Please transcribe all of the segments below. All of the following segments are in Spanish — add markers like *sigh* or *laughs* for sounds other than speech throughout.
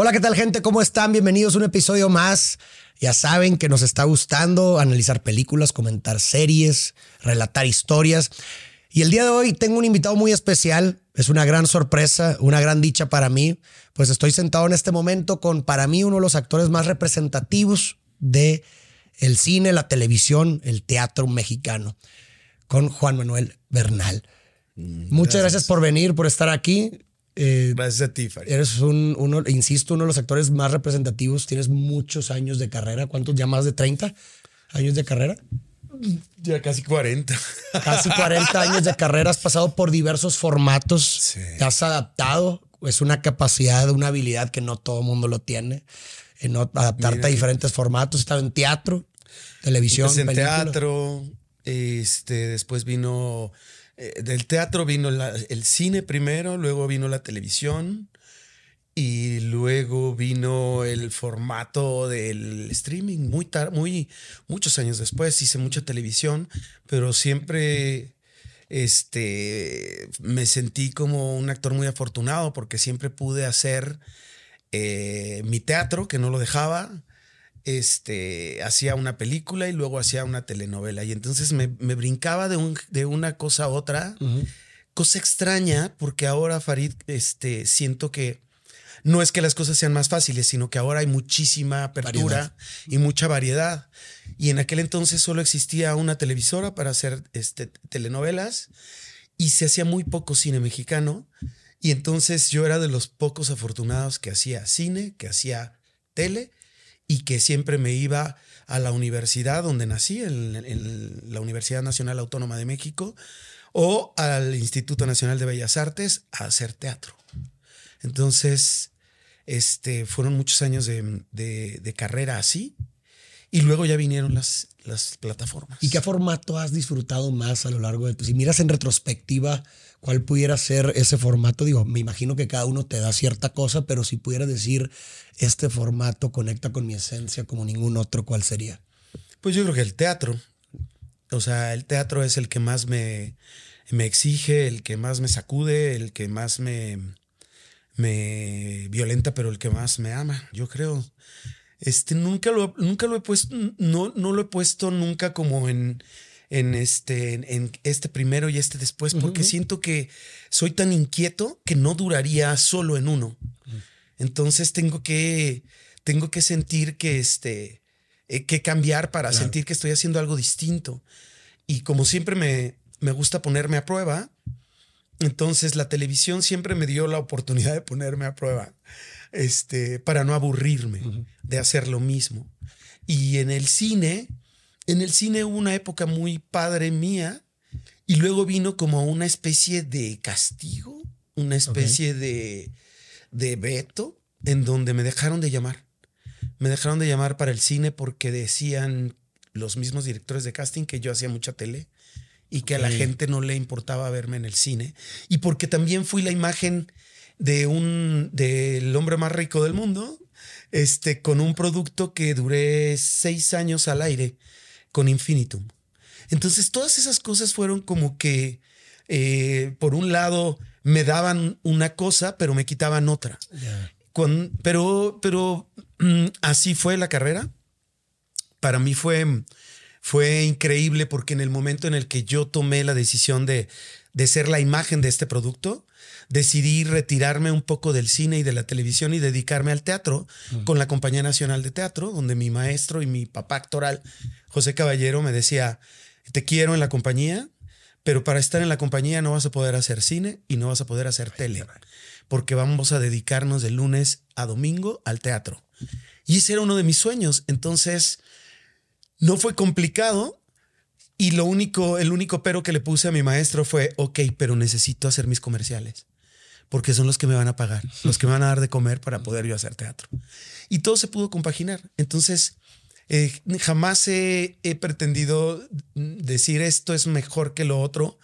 Hola, ¿qué tal gente? ¿Cómo están? Bienvenidos a un episodio más. Ya saben que nos está gustando analizar películas, comentar series, relatar historias. Y el día de hoy tengo un invitado muy especial. Es una gran sorpresa, una gran dicha para mí. Pues estoy sentado en este momento con para mí uno de los actores más representativos de el cine, la televisión, el teatro mexicano, con Juan Manuel Bernal. Muchas gracias por venir, por estar aquí. Eh, Gracias a ti, Farid. Eres un, uno, insisto, uno de los actores más representativos. Tienes muchos años de carrera. ¿Cuántos? ¿Ya más de 30 años de carrera? Ya casi 40. Casi *laughs* 40 años de carrera. Has pasado por diversos formatos. Te has adaptado. Es una capacidad, una habilidad que no todo mundo lo tiene. En adaptarte a diferentes formatos. He estado en teatro, televisión. en teatro. Este, después vino eh, del teatro vino el cine primero, luego vino la televisión y luego vino el formato del streaming. Muy muy muchos años después hice mucha televisión, pero siempre este, me sentí como un actor muy afortunado porque siempre pude hacer eh, mi teatro, que no lo dejaba, este, hacía una película y luego hacía una telenovela. Y entonces me, brincaba de, un, de, una cosa a otra. Cosa extraña, porque ahora, Farid, este, siento que no es que las cosas sean más fáciles, sino que ahora hay muchísima apertura y mucha variedad. Y en aquel entonces solo existía una televisora para hacer este, telenovelas y se hacía muy poco cine mexicano. Y entonces yo era de los pocos afortunados que hacía cine, que hacía tele y que siempre me iba a la universidad donde nací, en, la Universidad Nacional Autónoma de México, o al Instituto Nacional de Bellas Artes a hacer teatro. Entonces, este, fueron muchos años de, carrera así. Y luego ya vinieron las, las plataformas. ¿Y qué formato has disfrutado más a lo largo de tu... Si miras en retrospectiva, ¿cuál pudiera ser ese formato? Digo, me imagino que cada uno te da cierta cosa, pero si pudieras decir, este formato conecta con mi esencia como ningún otro, ¿cuál sería? Pues yo creo que el teatro. O sea, el teatro es el que más me, me exige, el que más me sacude, el que más me, me violenta, pero el que más me ama, yo creo. Este, nunca lo, nunca lo he puesto, no, no lo he puesto nunca como en, en este, en este primero y este después, porque siento que soy tan inquieto que no duraría solo en uno. Entonces tengo que, tengo que sentir que, este, eh, que cambiar para sentir que estoy haciendo algo distinto. Y como siempre me, me gusta ponerme a prueba, entonces la televisión siempre me dio la oportunidad de ponerme a prueba, este, para no aburrirme de hacer lo mismo. Y en el cine, en el cine hubo una época muy padre mía y luego vino como una especie de castigo, una especie de, de veto en donde me dejaron de llamar. Me dejaron de llamar para el cine porque decían los mismos directores de casting que yo hacía mucha tele y que a la gente no le importaba verme en el cine y porque también fui la imagen de un del hombre más rico del mundo este con un producto que duré seis años al aire con Infinitum. Entonces todas esas cosas fueron como que, eh, por un lado, me daban una cosa, pero me quitaban otra. pero pero mm, así fue la carrera. Para mí fue, fue increíble porque en el momento en el que yo tomé la decisión de, de ser la imagen de este producto, decidí retirarme un poco del cine y de la televisión y dedicarme al teatro con la Compañía Nacional de Teatro, donde mi maestro y mi papá actoral, José Caballero, me decía, te quiero en la compañía, pero para estar en la compañía no vas a poder hacer cine y no vas a poder hacer tele, porque vamos a dedicarnos de lunes a domingo al teatro. Y ese era uno de mis sueños. Entonces, no fue complicado, y lo único, el único pero que le puse a mi maestro fue, ok, pero necesito hacer mis comerciales porque son los que me van a pagar, los que me van a dar de comer para poder yo hacer teatro. Y todo se pudo compaginar. Entonces, eh, jamás he, pretendido decir esto es mejor que lo otro.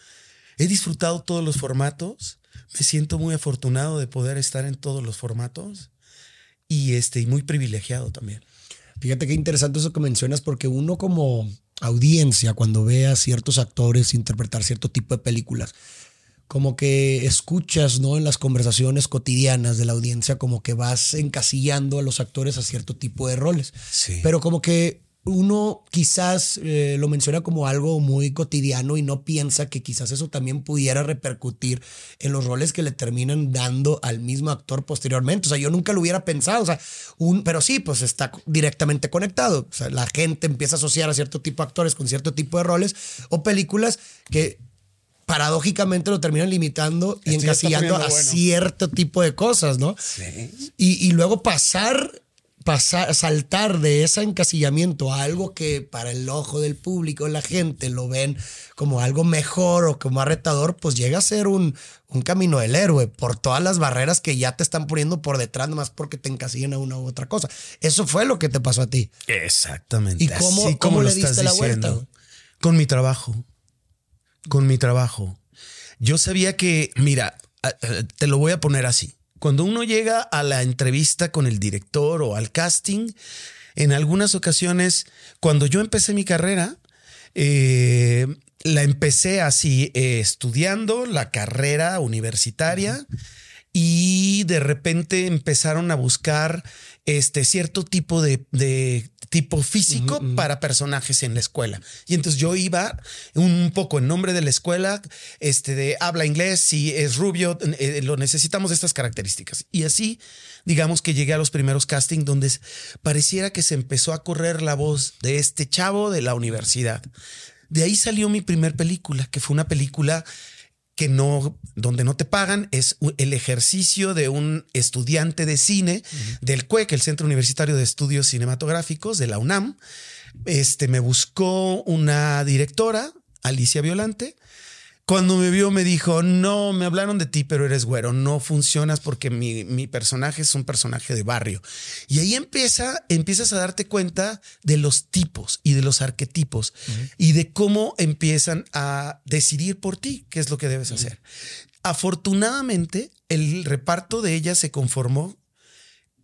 He disfrutado todos los formatos. Me siento muy afortunado de poder estar en todos los formatos y, este, y muy privilegiado también. Fíjate qué interesante eso que mencionas, porque uno como audiencia, cuando ve a ciertos actores interpretar cierto tipo de películas, como que escuchas, ¿no? En las conversaciones cotidianas de la audiencia, como que vas encasillando a los actores a cierto tipo de roles. Sí. Pero como que uno quizás eh, lo menciona como algo muy cotidiano y no piensa que quizás eso también pudiera repercutir en los roles que le terminan dando al mismo actor posteriormente. O sea, yo nunca lo hubiera pensado, o sea, un, pero sí, pues está directamente conectado. O sea, la gente empieza a asociar a cierto tipo de actores con cierto tipo de roles o películas que paradójicamente lo terminan limitando y Esto encasillando a bueno. cierto tipo de cosas, ¿no? Sí. Y, y luego pasar, pasar, saltar de ese encasillamiento a algo que para el ojo del público, la gente lo ven como algo mejor o como retador, pues llega a ser un, un camino del héroe por todas las barreras que ya te están poniendo por detrás, nomás porque te encasillan a una u otra cosa. Eso fue lo que te pasó a ti. Exactamente. ¿Y cómo- así cómo como le lo estás diste la diciendo. vuelta? Con mi trabajo. Con mi trabajo. Yo sabía que, mira, te lo voy a poner así. Cuando uno llega a la entrevista con el director o al casting, en algunas ocasiones, cuando yo empecé mi carrera, eh, la empecé así, eh, estudiando la carrera universitaria y de repente empezaron a buscar este cierto tipo de tipo físico para personajes en la escuela. Y entonces yo iba un poco en nombre de la escuela, este de habla inglés, si es rubio, eh, lo necesitamos de estas características. Y así, digamos que llegué a los primeros castings donde pareciera que se empezó a correr la voz de este chavo de la universidad. De ahí salió mi primer película, que fue una película que no, donde no te pagan, es el ejercicio de un estudiante de cine del CUEC, el Centro Universitario de Estudios Cinematográficos de la UNAM. Este me buscó una directora, Alicia Violante. Cuando me vio me dijo, no, me hablaron de ti, pero eres güero, no funcionas porque mi, mi personaje es un personaje de barrio. Y ahí empieza, empiezas a darte cuenta de los tipos y de los arquetipos y de cómo empiezan a decidir por ti qué es lo que debes hacer. Afortunadamente, el reparto de ella se conformó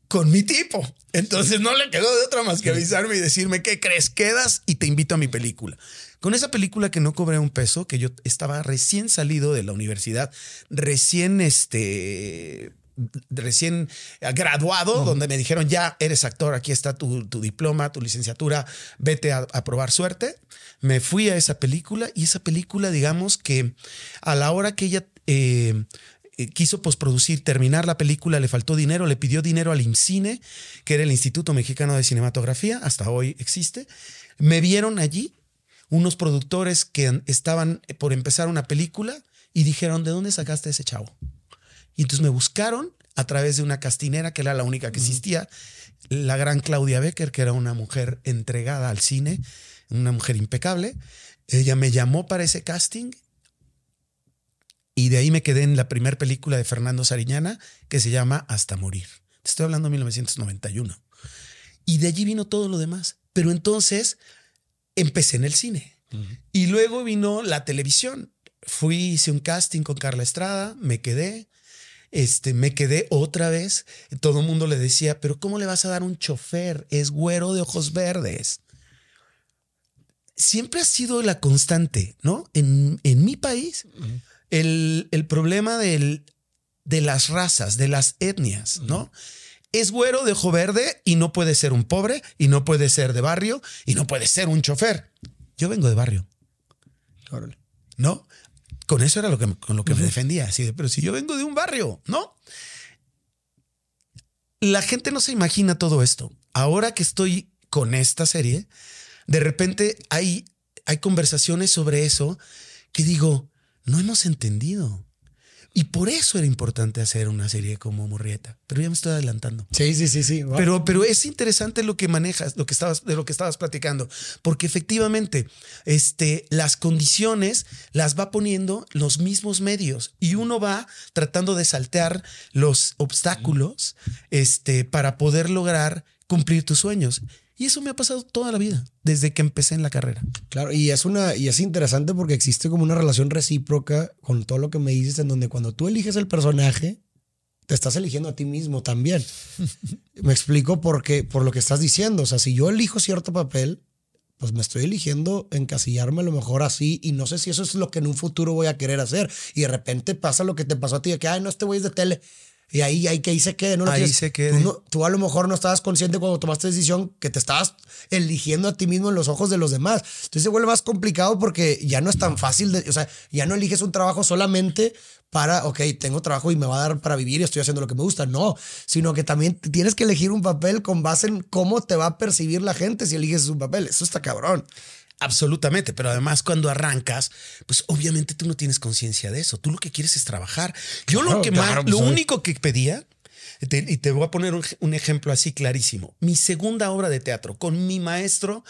con mi tipo. Entonces no le quedó de otra más que avisarme y decirme, ¿qué crees? Quedas y te invito a mi película. Con esa película que no cobré un peso, que yo estaba recién salido de la universidad, recién este recién graduado, donde me dijeron, ya eres actor, aquí está tu, tu diploma, tu licenciatura, vete a, a probar suerte. Me fui a esa película y esa película, digamos que a la hora que ella eh, eh, quiso posproducir, terminar la película, le faltó dinero, le pidió dinero al IMCINE, que era el Instituto Mexicano de Cinematografía, hasta hoy existe. Me vieron allí unos productores que estaban por empezar una película y dijeron, ¿de dónde sacaste a ese chavo? Y entonces me buscaron a través de una castinera que era la única que existía, la gran Claudia Becker, que era una mujer entregada al cine, una mujer impecable. Ella me llamó para ese casting y de ahí me quedé en la primera película de Fernando Sariñana que se llama Hasta Morir. Te estoy hablando de 1991. Y de allí vino todo lo demás. Pero entonces empecé en el cine. Y luego vino la televisión. Fui, hice un casting con Carla Estrada, me quedé. Este, me quedé otra vez. Todo el mundo le decía, pero ¿cómo le vas a dar un chofer? Es güero de ojos verdes. Siempre ha sido la constante, ¿no? En, en mi país, el, el problema del, de las razas, de las etnias, ¿no? Es güero de ojo verde y no puede ser un pobre y no puede ser de barrio y no puede ser un chofer. Yo vengo de barrio, Órale. ¿no? Con eso era lo que, con lo que me defendía. Así de, pero si yo vengo de un barrio, ¿no? La gente no se imagina todo esto. Ahora que estoy con esta serie, de repente hay, hay conversaciones sobre eso que digo, no hemos entendido. Y por eso era importante hacer una serie como Murrieta. Pero ya me estoy adelantando. Sí, sí, sí, sí. Wow. Pero, pero es interesante lo que manejas, lo que estabas, de lo que estabas platicando, porque efectivamente, este, las condiciones las va poniendo los mismos medios y uno va tratando de saltear los obstáculos, este, para poder lograr cumplir tus sueños. Y eso me ha pasado toda la vida, desde que empecé en la carrera. Claro, y es una, y es interesante porque existe como una relación recíproca con todo lo que me dices, en donde cuando tú eliges el personaje, te estás eligiendo a ti mismo también. *laughs* me explico porque, por lo que estás diciendo. O sea, si yo elijo cierto papel, pues me estoy eligiendo encasillarme a lo mejor así y no sé si eso es lo que en un futuro voy a querer hacer. Y de repente pasa lo que te pasó a ti, de que, ay, no, este güey es de tele. Y ahí, ahí que ahí se quede, ¿no? Ahí se quede. Tú, no- tú a lo mejor no estabas consciente cuando tomaste decisión que te estabas eligiendo a ti mismo en los ojos de los demás. Entonces se vuelve más complicado porque ya no es tan fácil, de, o sea, ya no eliges un trabajo solamente para, ok, tengo trabajo y me va a dar para vivir y estoy haciendo lo que me gusta. No, sino que también tienes que elegir un papel con base en cómo te va a percibir la gente si eliges un papel. Eso está cabrón. Absolutamente, pero además cuando arrancas, pues obviamente tú no tienes conciencia de eso. Tú lo que quieres es trabajar. Yo Claro, lo que claro, más, pues, lo oye. único que pedía, te- y te voy a poner un, un ejemplo así clarísimo. Mi segunda obra de teatro con mi maestro,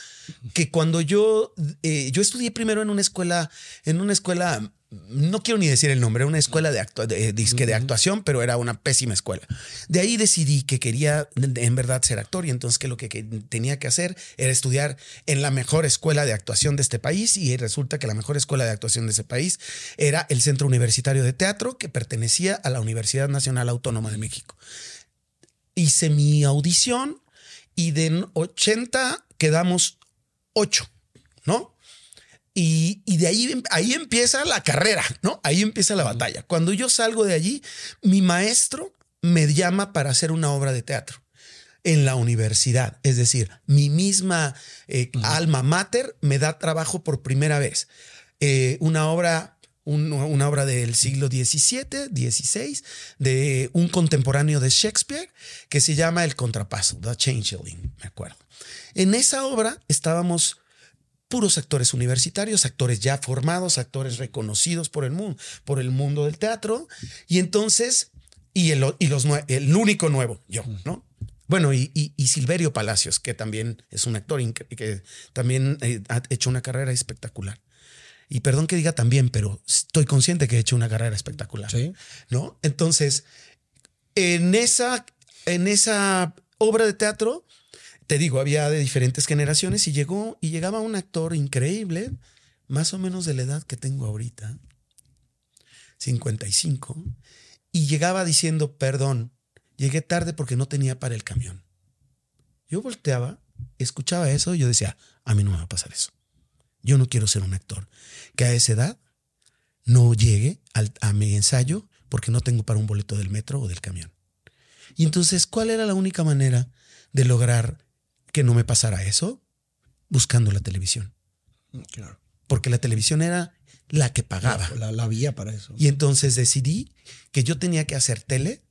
que cuando yo, eh, yo estudié primero en una escuela, en una escuela, no quiero ni decir el nombre, una escuela de, actua- de, disque de actuación, pero era una pésima escuela. De ahí decidí que quería en verdad ser actor y entonces que lo que, que tenía que hacer era estudiar en la mejor escuela de actuación de este país y resulta que la mejor escuela de actuación de ese país era el Centro Universitario de Teatro que pertenecía a la Universidad Nacional Autónoma de México. Hice mi audición y de 80 quedamos 8, ¿no? Y, y de ahí, ahí empieza la carrera, ¿no? Ahí empieza la batalla. Cuando yo salgo de allí, mi maestro me llama para hacer una obra de teatro en la universidad. Es decir, mi misma eh, alma mater me da trabajo por primera vez. Eh, una obra. un- una obra del siglo XVII, XVI, de un contemporáneo de Shakespeare que se llama El Contrapaso, The Changeling, me acuerdo. En esa obra estábamos puros actores universitarios, actores ya formados, actores reconocidos por el mundo, por el mundo del teatro. Y entonces, y el, y los, el único nuevo, yo, ¿no? Bueno, y, y- y Silverio Palacios, que también es un actor que también eh, ha hecho una carrera espectacular. Y perdón que diga también, pero estoy consciente que he hecho una carrera espectacular. Sí. ¿No? Entonces, en esa, en esa obra de teatro, te digo, había de diferentes generaciones y llegó y llegaba un actor increíble, más o menos de la edad que tengo ahorita, 55, y llegaba diciendo, perdón, llegué tarde porque no tenía para el camión. Yo volteaba, escuchaba eso y yo decía, a mí no me va a pasar eso. Yo no quiero ser un actor que a esa edad no llegue al- a mi ensayo porque no tengo para un boleto del metro o del camión. Y entonces, ¿cuál era la única manera de lograr que no me pasara eso? Buscando la televisión. Claro. Porque la televisión era la que pagaba. La, la vía para eso. Y entonces decidí que yo tenía que hacer tele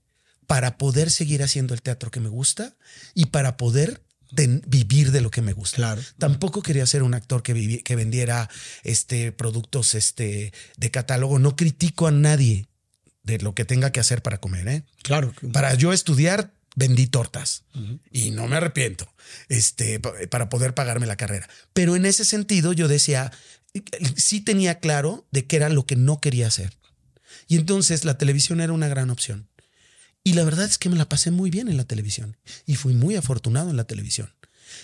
para poder seguir haciendo el teatro que me gusta y para poder ten- vivir de lo que me gusta. Claro. Tampoco quería ser un actor que, vivi- que vendiera este, productos este, de catálogo. No critico a nadie de lo que tenga que hacer para comer. ¿eh? Claro. Para yo estudiar, vendí tortas y no me arrepiento este, pa- para poder pagarme la carrera. Pero en ese sentido yo decía, sí tenía claro de qué era lo que no quería hacer. Y entonces la televisión era una gran opción. Y la verdad es que me la pasé muy bien en la televisión y fui muy afortunado en la televisión.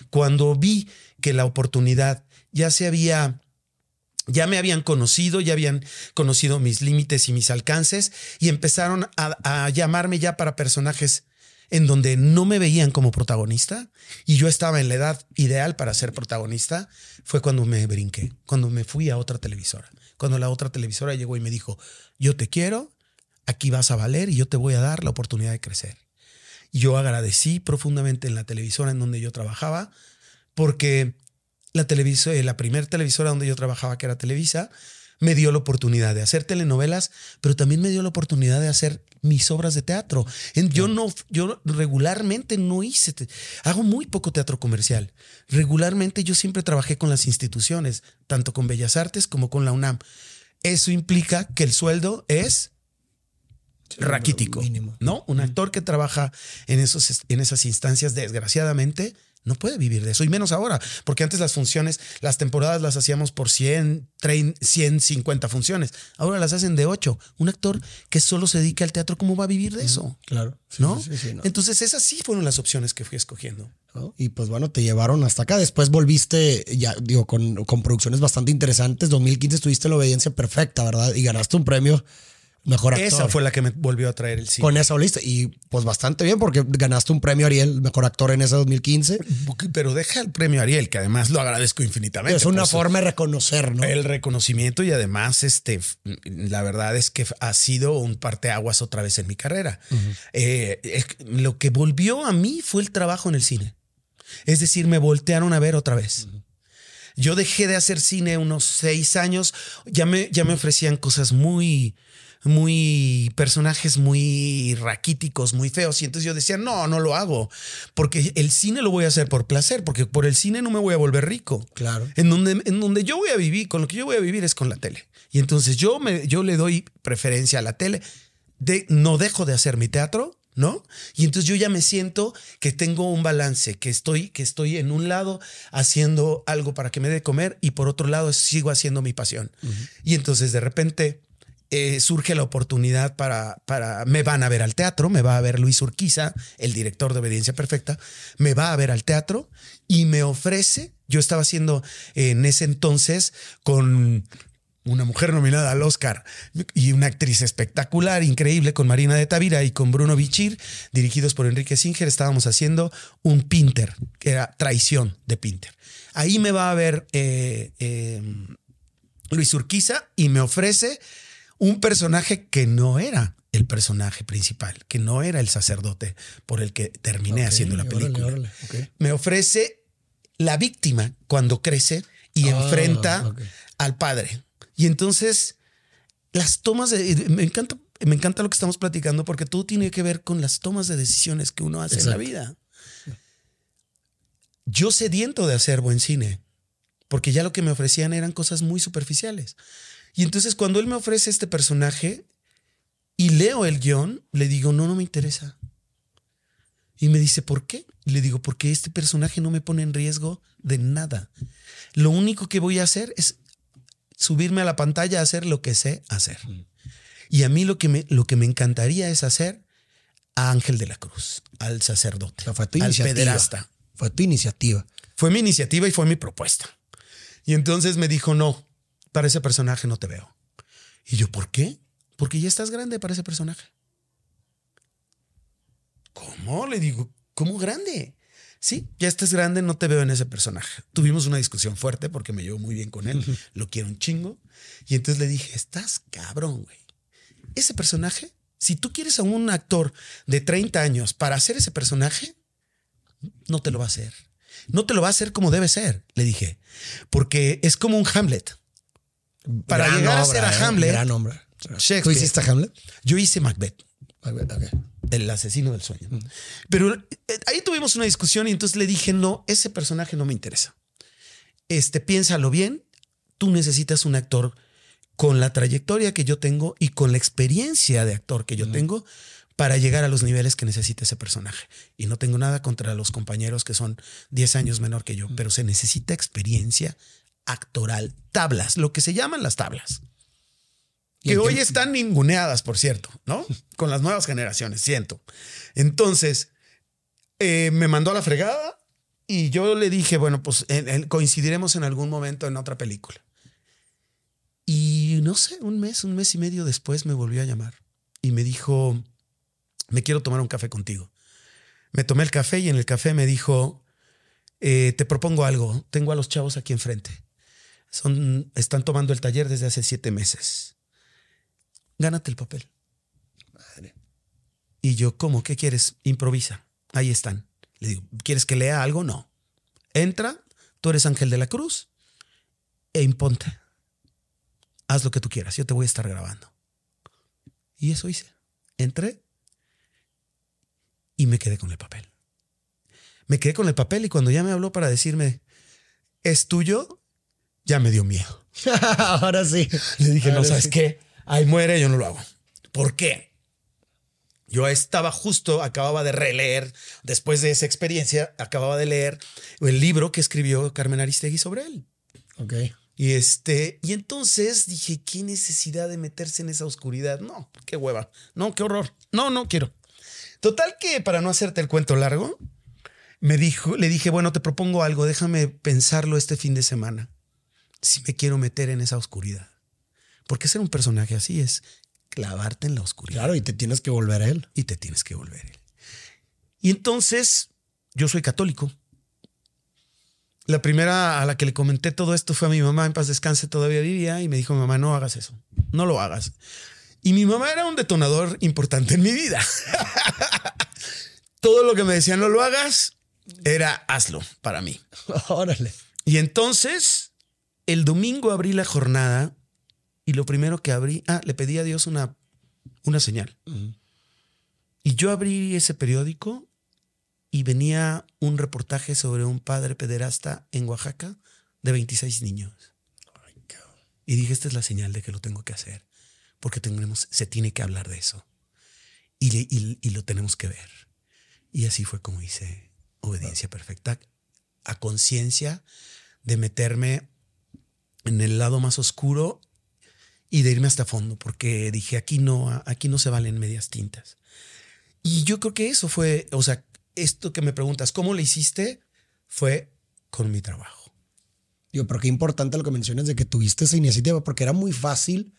Cuando vi que la oportunidad ya se había ya me habían conocido, ya habían conocido mis límites y mis alcances y empezaron a, a llamarme ya para personajes en donde no me veían como protagonista y yo estaba en la edad ideal para ser protagonista, fue cuando me brinqué, cuando me fui a otra televisora. Cuando la otra televisora llegó y me dijo, yo te quiero, aquí vas a valer y yo te voy a dar la oportunidad de crecer. Yo agradecí profundamente en la televisora en donde yo trabajaba, porque la, televisora, la primera televisora donde yo trabajaba, que era Televisa, me dio la oportunidad de hacer telenovelas, pero también me dio la oportunidad de hacer mis obras de teatro. Yo no, yo regularmente no hice, te- hago muy poco teatro comercial. Regularmente yo siempre trabajé con las instituciones, tanto con Bellas Artes como con la UNAM. Eso implica que el sueldo es raquítico, mínimo. ¿no? Un actor que trabaja en, esos, en esas instancias, desgraciadamente, no puede vivir de eso, y menos ahora, porque antes las funciones, las temporadas las hacíamos por 100, 30, 150 funciones, ahora las hacen de 8. Un actor que solo se dedica al teatro, ¿cómo va a vivir de eso? Claro. Sí, ¿No? sí, sí, sí, no. Entonces esas sí fueron las opciones que fui escogiendo. ¿no? Y pues bueno, te llevaron hasta acá. Después volviste, ya digo, con, con producciones bastante interesantes. 2015 estuviste la obediencia perfecta, ¿verdad? Y ganaste un premio Mejor actor. Esa fue la que me volvió a traer el cine. Con esa lista. Y pues bastante bien porque ganaste un premio Ariel, mejor actor en ese 2015. Pero deja el premio Ariel, que además lo agradezco infinitamente. Es una forma de reconocer, ¿no? El reconocimiento y además, este, la verdad es que ha sido un parteaguas otra vez en mi carrera. Eh, es lo que volvió a mí fue el trabajo en el cine. Es decir, me voltearon a ver otra vez. Yo dejé de hacer cine unos seis años. Ya me, ya me ofrecían cosas muy, muy personajes muy raquíticos, muy feos. Y entonces yo decía, no, no lo hago. Porque el cine lo voy a hacer por placer, porque por el cine no me voy a volver rico. Claro. En donde, en donde yo voy a vivir, con lo que yo voy a vivir es con la tele. Y entonces yo, me, yo le doy preferencia a la tele. De, no dejo de hacer mi teatro, ¿no? Y entonces yo ya me siento que tengo un balance, que estoy, que estoy en un lado haciendo algo para que me dé de comer y por otro lado sigo haciendo mi pasión. Y entonces de repente eh, surge la oportunidad para, para, me van a ver al teatro, me va a ver Luis Urquiza, el director de Obediencia Perfecta, me va a ver al teatro y me ofrece, yo estaba haciendo eh, en ese entonces con una mujer nominada al Oscar y una actriz espectacular, increíble, con Marina de Tavira y con Bruno Bichir, dirigidos por Enrique Singer, estábamos haciendo un Pinter, que era traición de Pinter. Ahí me va a ver eh, Luis Urquiza y me ofrece un personaje que no era el personaje principal, que no era el sacerdote por el que terminé haciendo la película. órale. Me ofrece la víctima cuando crece y Ah, enfrenta al padre. Y entonces las tomas de me encanta me encanta lo que estamos platicando porque todo tiene que ver con las tomas de decisiones que uno hace en la vida. Yo sediento de hacer buen cine, porque ya lo que me ofrecían eran cosas muy superficiales. Y entonces cuando él me ofrece este personaje y leo el guion, le digo, no, no me interesa. Y me dice, ¿por qué? Y le digo, porque este personaje no me pone en riesgo de nada. Lo único que voy a hacer es subirme a la pantalla a hacer lo que sé hacer. Y a mí lo que me, lo que me encantaría es hacer a Ángel de la Cruz, al sacerdote, O sea, fue tu al pederasta. Fue tu iniciativa. Fue mi iniciativa y fue mi propuesta. Y entonces me dijo, no, para ese personaje no te veo. Y yo, ¿por qué? Porque ya estás grande para ese personaje. ¿Cómo? Le digo, ¿cómo grande? Sí, ya estás grande, no te veo en ese personaje. Tuvimos una discusión fuerte porque me llevo muy bien con él, lo quiero un chingo. Y entonces le dije, estás cabrón, güey. Ese personaje, si tú quieres a un actor de 30 años para hacer ese personaje, no te lo va a hacer. No te lo va a hacer como debe ser, le dije. Porque es como un Hamlet. Para Gran llegar a ser a eh, Hamlet, Gran hombre. Shakespeare. ¿Tú hiciste a Hamlet? yo hice Macbeth, Ok. el asesino del sueño. Pero eh, ahí tuvimos una discusión y entonces le dije, no, ese personaje no me interesa. Este, piénsalo bien, tú necesitas un actor con la trayectoria que yo tengo y con la experiencia de actor que yo tengo para llegar a los niveles que necesita ese personaje. Y no tengo nada contra los compañeros que son 10 años menor que yo, pero se necesita experiencia actoral, tablas, lo que se llaman las tablas. ¿Y Que hoy están ninguneadas, por cierto, ¿no? *laughs* Con las nuevas generaciones, siento. Entonces, eh, me mandó a la fregada y yo le dije, bueno, pues en- en- coincidiremos en algún momento en otra película. Y no sé, un mes, un mes y medio después me volvió a llamar y me dijo, me quiero tomar un café contigo. Me tomé el café y en el café me dijo, eh, te propongo algo, tengo a los chavos aquí enfrente. Son, están tomando el taller desde hace siete meses. Gánate el papel. Y yo, ¿cómo? ¿Qué quieres? Improvisa. Ahí están. Le digo, ¿quieres que lea algo? No. Entra, tú eres Ángel de la Cruz e imponte. Haz lo que tú quieras, yo te voy a estar grabando. Y eso hice. Entré y me quedé con el papel. Me quedé con el papel y cuando ya me habló para decirme, es tuyo, ya me dio miedo. *laughs* Ahora sí. Le dije, no, ¿sabes sí. qué? Ahí muere, yo no lo hago. ¿Por qué? Yo estaba justo, acababa de releer, después de esa experiencia, acababa de leer el libro que escribió Carmen Aristegui sobre él. Ok. Y este, y entonces dije, ¿qué necesidad de meterse en esa oscuridad? No, qué hueva. No, qué horror. No, no quiero. Total que para no hacerte el cuento largo, me dijo, le dije, bueno, te propongo algo, déjame pensarlo este fin de semana. Si me quiero meter en esa oscuridad. Porque ser un personaje así es clavarte en la oscuridad. Claro, y te tienes que volver a él. Y te tienes que volver a él. Y entonces, yo soy católico. La primera a la que le comenté todo esto fue a mi mamá, en paz descanse, todavía vivía, y me dijo, mamá, no hagas eso, no lo hagas. Y mi mamá era un detonador importante en mi vida. *laughs* todo lo que me decían, no lo hagas, era hazlo para mí. *laughs* Órale. Y entonces, el domingo abrí la jornada y lo primero que abrí, ah, le pedí a Dios una, una señal. Y yo abrí ese periódico y venía un reportaje sobre un padre pederasta en Oaxaca de 26 niños. Y dije, esta es la señal de que lo tengo que hacer, porque tenemos, se tiene que hablar de eso. Y, y, y lo tenemos que ver. Y así fue como hice obediencia perfecta, a conciencia de meterme en el lado más oscuro y de irme hasta fondo, porque dije, aquí no, aquí no se valen medias tintas. Y yo creo que eso fue, o sea, esto que me preguntas, ¿cómo lo hiciste? Fue con mi trabajo. Digo, pero qué importante lo que mencionas de que tuviste esa iniciativa, porque era muy fácil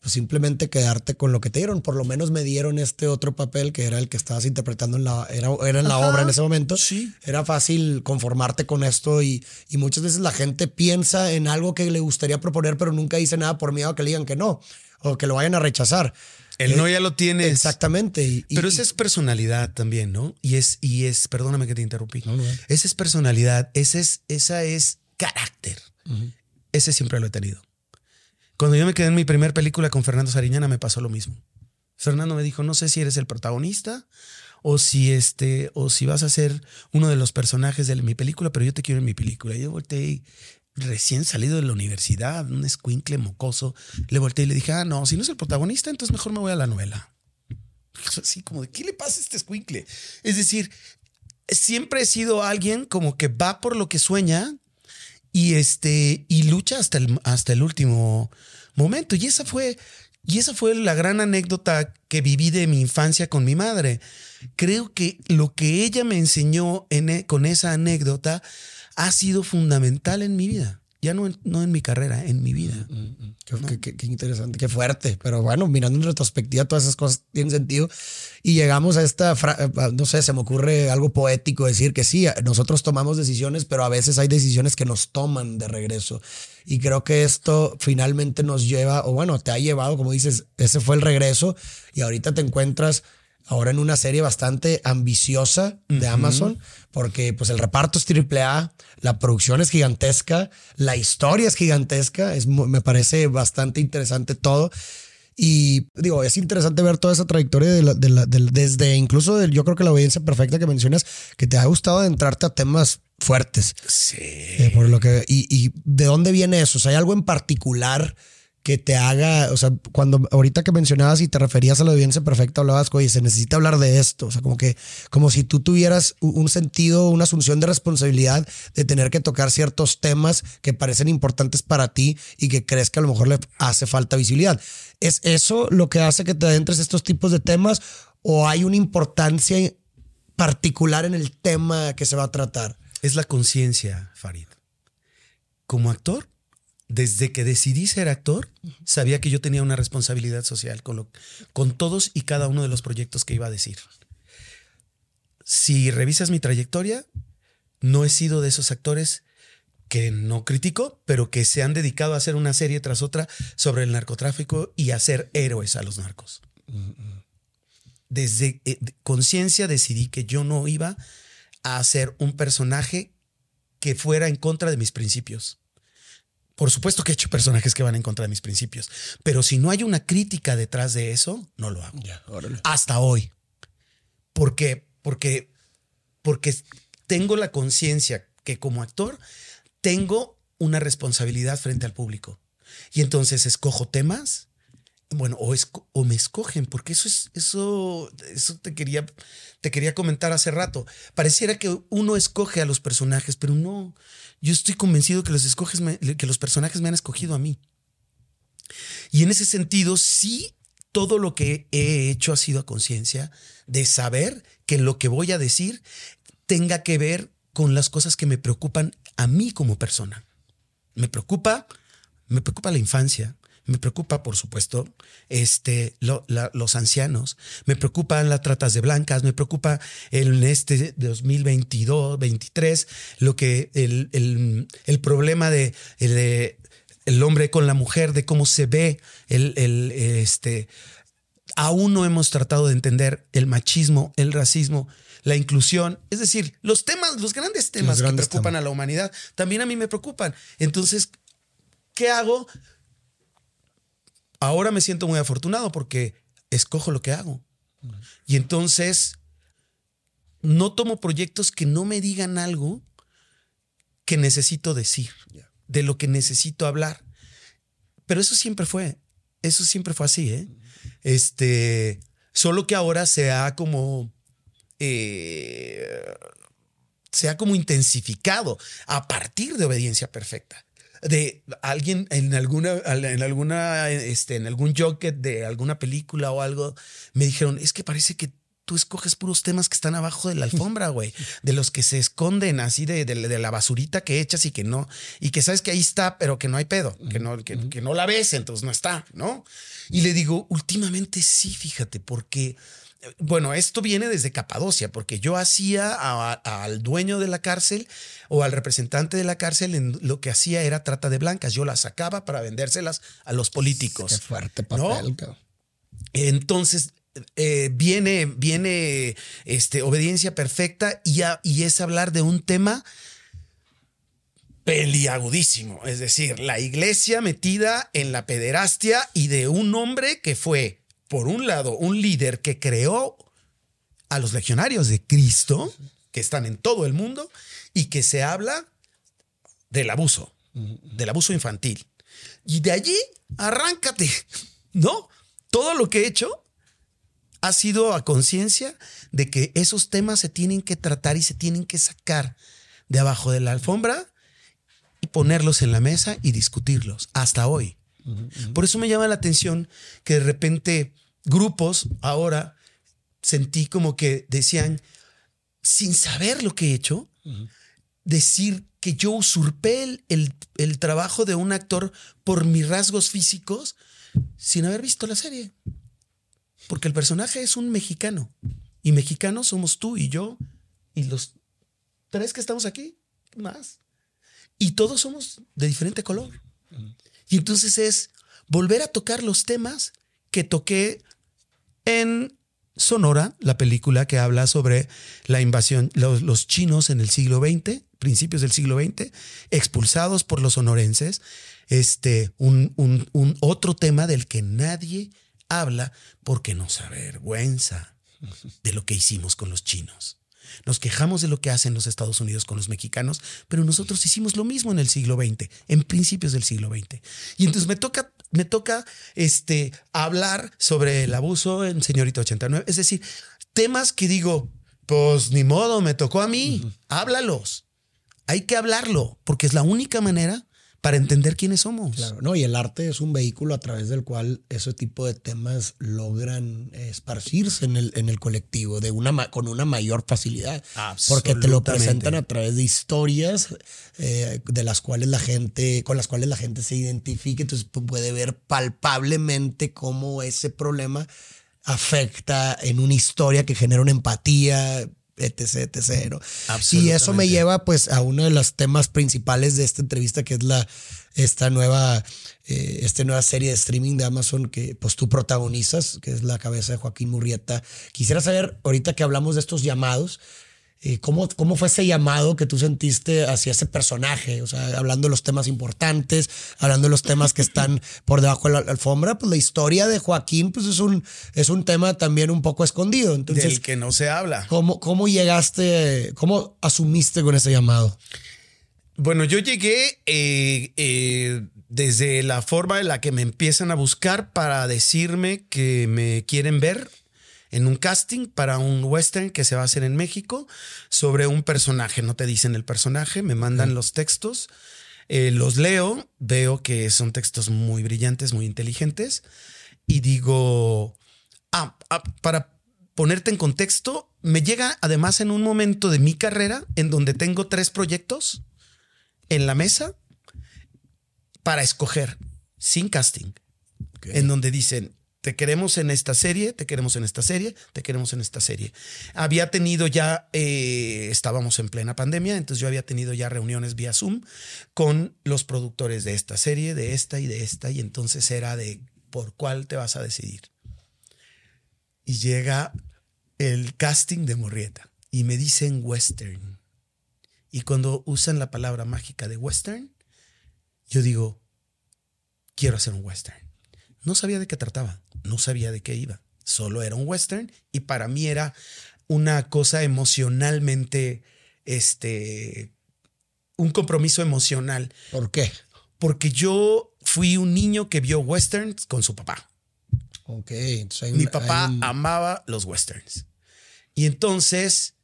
pues simplemente quedarte con lo que te dieron. Por lo menos me dieron este otro papel que era el que estabas interpretando en la, era, era en la obra en ese momento. Sí. Era fácil conformarte con esto y, y, muchas veces la gente piensa en algo que le gustaría proponer, pero nunca dice nada por miedo a que le digan que no o que lo vayan a rechazar. El no ya lo tienes. Exactamente. Y, Pero esa es personalidad también, ¿no? Y es, y es, perdóname que te interrumpí. No, no. Esa es personalidad, esa es, esa es carácter. Uh -huh. Ese siempre lo he tenido. Cuando yo me quedé en mi primer película con Fernando Sariñana me pasó lo mismo. Fernando me dijo, no sé si eres el protagonista o si este o si vas a ser uno de los personajes de mi película, pero yo te quiero en mi película. Y yo volteé recién salido de la universidad, un escuincle mocoso, le volteé y le dije, ah, no, si no es el protagonista, entonces mejor me voy a la novela. *laughs* Así como de, ¿qué le pasa a este escuincle? Es decir, siempre he sido alguien como que va por lo que sueña y este y lucha hasta el, hasta el último momento. Y esa fue y esa fue la gran anécdota que viví de mi infancia con mi madre. Creo que lo que ella me enseñó en, con esa anécdota ha sido fundamental en mi vida. Ya no en, no en mi carrera, en mi vida. Mm, mm, qué, no. qué, qué, interesante, qué fuerte. Pero bueno, mirando en retrospectiva, todas esas cosas tienen sentido. Y llegamos a esta, no sé, se me ocurre algo poético decir que sí, nosotros tomamos decisiones, pero a veces hay decisiones que nos toman de regreso. Y creo que esto finalmente nos lleva, o bueno, te ha llevado, como dices, ese fue el regreso. Y ahorita te encuentras ahora en una serie bastante ambiciosa de uh -huh. Amazon, porque pues el reparto es triple A, la producción es gigantesca, la historia es gigantesca, es, me parece bastante interesante todo. Y digo, es interesante ver toda esa trayectoria de la, de la, de, desde incluso del, yo creo que la audiencia perfecta que mencionas, que te ha gustado adentrarte a temas fuertes. Sí. Eh, por lo que, y, y de dónde viene eso? O sea, ¿hay algo en particular? Que te haga, o sea, cuando ahorita que mencionabas y te referías a la audiencia perfecta, hablabas, oye, se necesita hablar de esto, o sea, como que, como si tú tuvieras un sentido, una asunción de responsabilidad de tener que tocar ciertos temas que parecen importantes para ti y que crees que a lo mejor le hace falta visibilidad. ¿Es eso lo que hace que te adentres estos tipos de temas o hay una importancia particular en el tema que se va a tratar? Es la conciencia, Farid. Como actor, desde que decidí ser actor, sabía que yo tenía una responsabilidad social con, lo, con todos y cada uno de los proyectos que iba a decir. Si revisas mi trayectoria, no he sido de esos actores que no critico, pero que se han dedicado a hacer una serie tras otra sobre el narcotráfico y hacer héroes a los narcos. Desde eh, conciencia decidí que yo no iba a hacer un personaje que fuera en contra de mis principios. Por supuesto que he hecho personajes que van en contra de mis principios, pero si no hay una crítica detrás de eso, no lo hago. Ya, Hasta hoy. ¿Por qué? Porque, porque tengo la conciencia que como actor tengo una responsabilidad frente al público. Y entonces escojo temas, bueno, o, o me escogen, porque eso es, eso, eso te quería, te quería comentar hace rato. Pareciera que uno escoge a los personajes, pero no. Yo estoy convencido que los, que los personajes me han escogido a mí. Y en ese sentido, sí, todo lo que he hecho ha sido a conciencia de saber que lo que voy a decir tenga que ver con las cosas que me preocupan a mí como persona. Me preocupa, me preocupa la infancia, me preocupa, por supuesto, este, los ancianos, me preocupan las tratas de blancas, me preocupa en este 2022, 23, lo que el, el, problema de, el, hombre con la mujer, de cómo se ve el, el, este, aún no hemos tratado de entender el machismo, el racismo, la inclusión. Es decir, los temas, los grandes temas que preocupan a la humanidad, también a mí me preocupan. Entonces, ¿qué hago? Ahora me siento muy afortunado porque escojo lo que hago. Y entonces, no tomo proyectos que no me digan algo que necesito decir, de lo que necesito hablar. Pero eso siempre fue, eso siempre fue así, ¿eh? Este, solo que ahora se ha como eh, se ha como intensificado a partir de obediencia perfecta. De alguien en alguna, en alguna, este, en algún jocket de alguna película o algo, me dijeron, es que parece que tú escoges puros temas que están abajo de la alfombra, güey, de los que se esconden así de, de, la basurita que echas y que no, y que sabes que ahí está, pero que no hay pedo, que no, que, que no la ves, entonces no está, ¿no? Y le digo, últimamente sí, fíjate, porque bueno, esto viene desde Capadocia, porque yo hacía al dueño de la cárcel o al representante de la cárcel, en, lo que hacía era trata de blancas. Yo las sacaba para vendérselas a los políticos. Qué fuerte papel. Entonces, eh, viene, viene este, obediencia perfecta y, y es hablar de un tema peliagudísimo. Es decir, la iglesia metida en la pederastia y de un hombre que fue por un lado, un líder que creó a los legionarios de Cristo, que están en todo el mundo, y que se habla del abuso, del abuso infantil. Y de allí, arráncate, *laughs* ¿no? Todo lo que he hecho ha sido a conciencia de que esos temas se tienen que tratar y se tienen que sacar de abajo de la alfombra y ponerlos en la mesa y discutirlos hasta hoy. Por eso me llama la atención que de repente grupos ahora sentí como que decían, sin saber lo que he hecho, decir que yo usurpé el, el, trabajo de un actor por mis rasgos físicos sin haber visto la serie. Porque el personaje es un mexicano. Y mexicanos somos tú y yo y los tres que estamos aquí, más. Y todos somos de diferente color. Y entonces es volver a tocar los temas que toqué en Sonora, la película que habla sobre la invasión, los, chinos en el siglo XX, principios del siglo XX, expulsados por los sonorenses, este, un, un otro tema del que nadie habla porque nos avergüenza de lo que hicimos con los chinos. Nos quejamos de lo que hacen los Estados Unidos con los mexicanos, pero nosotros hicimos lo mismo en el siglo XX, en principios del siglo XX. Y entonces me toca, me toca este, hablar sobre el abuso en Señorita 89. Es decir, temas que digo, pues ni modo, me tocó a mí, háblalos. Hay que hablarlo, porque es la única manera para entender quiénes somos. Claro, no, y el arte es un vehículo a través del cual ese tipo de temas logran esparcirse en el, en el colectivo de una, con una mayor facilidad. Porque te lo presentan a través de historias eh, de las cuales la gente, con las cuales la gente se identifica, entonces puede ver palpablemente cómo ese problema afecta en una historia que genera una empatía, etc, etc. Y eso me lleva pues a uno de los temas principales de esta entrevista, que es la, esta nueva, eh, esta nueva serie de streaming de Amazon que pues tú protagonizas, que es la cabeza de Joaquín Murrieta. Quisiera saber, ahorita que hablamos de estos llamados, ¿cómo, ¿Cómo fue ese llamado que tú sentiste hacia ese personaje? O sea, hablando de los temas importantes, hablando de los temas que están *laughs* por debajo de la alfombra, pues la historia de Joaquín pues es un, es un tema también un poco escondido. Entonces, Del que no se habla. ¿cómo, ¿Cómo llegaste, cómo asumiste con ese llamado? Bueno, yo llegué eh, eh, desde la forma en la que me empiezan a buscar para decirme que me quieren ver en un casting para un western que se va a hacer en México sobre un personaje. No te dicen el personaje, me mandan los textos, eh, los leo, veo que son textos muy brillantes, muy inteligentes y digo, ah, ah, para ponerte en contexto, me llega además en un momento de mi carrera en donde tengo tres proyectos en la mesa para escoger sin casting en donde dicen, te queremos en esta serie, te queremos en esta serie, te queremos en esta serie. Había tenido ya, eh, estábamos en plena pandemia, entonces yo había tenido ya reuniones vía Zoom con los productores de esta serie, de esta y de esta, y entonces era de por cuál te vas a decidir. Y llega el casting de Morrieta y me dicen western. Y cuando usan la palabra mágica de western, yo digo, quiero hacer un western. No sabía de qué trataba, no sabía de qué iba, solo era un western y para mí era una cosa emocionalmente, este, un compromiso emocional. ¿Por qué? Porque yo fui un niño que vio westerns con su papá. Ok. Mi papá amaba los westerns. Y entonces,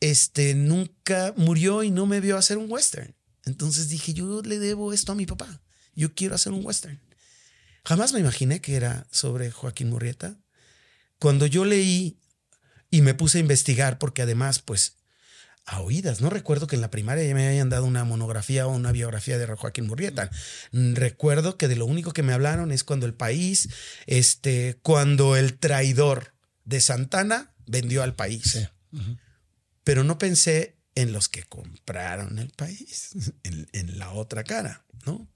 este, nunca murió y no me vio hacer un western. Entonces dije, yo le debo esto a mi papá. Yo quiero hacer un western. Jamás me imaginé que era sobre Joaquín Murrieta. Cuando yo leí y me puse a investigar, porque además, pues, a oídas, no recuerdo que en la primaria ya me hayan dado una monografía o una biografía de Joaquín Murrieta. Recuerdo que de lo único que me hablaron es cuando el país, este, cuando el traidor de Santana vendió al país. Pero no pensé en los que compraron el país, *laughs* en, en la otra cara, ¿no?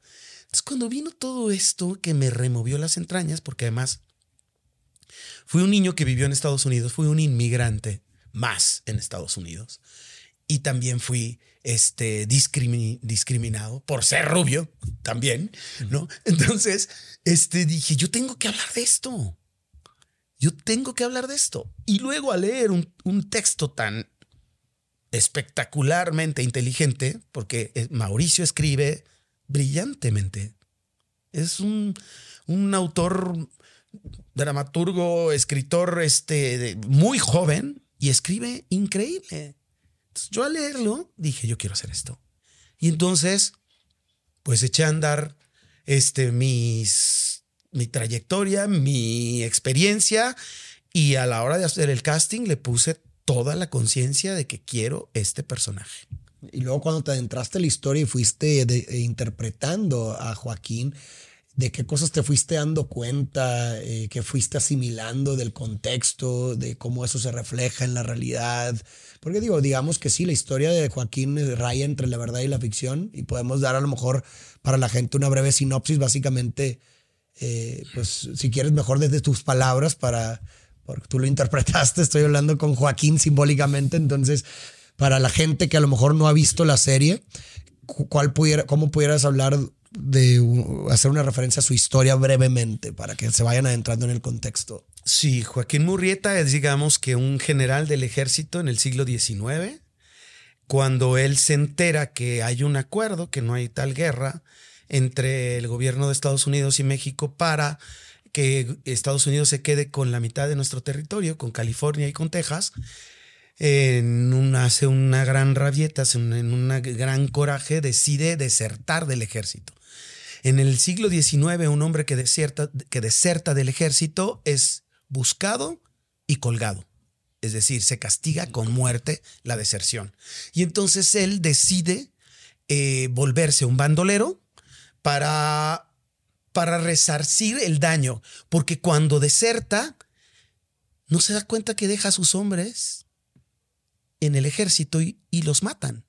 Entonces, cuando vino todo esto que me removió las entrañas, porque además fui un niño que vivió en Estados Unidos, fui un inmigrante más en Estados Unidos y también fui este, discriminado por ser rubio también, ¿no? Entonces, este, dije, yo tengo que hablar de esto. Yo tengo que hablar de esto. Y luego al leer un, un texto tan espectacularmente inteligente, porque eh, Mauricio escribe brillantemente. Es un, un autor, dramaturgo, escritor este, muy joven y escribe increíble. yo al leerlo dije, yo quiero hacer esto. Y entonces, pues eché a andar este, mi trayectoria, mi experiencia y a la hora de hacer el casting le puse toda la conciencia de que quiero este personaje. Y luego cuando te adentraste en la historia y fuiste eh, interpretando a Joaquín, ¿de qué cosas te fuiste dando cuenta, eh, que fuiste asimilando del contexto, de cómo eso se refleja en la realidad? Porque digo, digamos que sí, la historia de Joaquín raya entre la verdad y la ficción y podemos dar a lo mejor para la gente una breve sinopsis, básicamente, eh, pues si quieres mejor desde tus palabras para... Porque tú lo interpretaste, estoy hablando con Joaquín simbólicamente, entonces para la gente que a lo mejor no ha visto la serie, ¿cuál pudiera, ¿cómo pudieras hablar de hacer una referencia a su historia brevemente para que se vayan adentrando en el contexto? Sí, Joaquín Murrieta es, digamos, que un general del ejército en el siglo XIX. Cuando él se entera que hay un acuerdo, que no hay tal guerra entre el gobierno de Estados Unidos y México para que Estados Unidos se quede con la mitad de nuestro territorio, con California y con Texas, en hace una gran rabieta, en un gran coraje, decide desertar del ejército. En el siglo XIX, un hombre que, que deserta del ejército es buscado y colgado. Es decir, se castiga con muerte la deserción. Y entonces él decide eh, volverse un bandolero para, para resarcir el daño, porque cuando deserta, no se da cuenta que deja a sus hombres en el ejército y, los matan.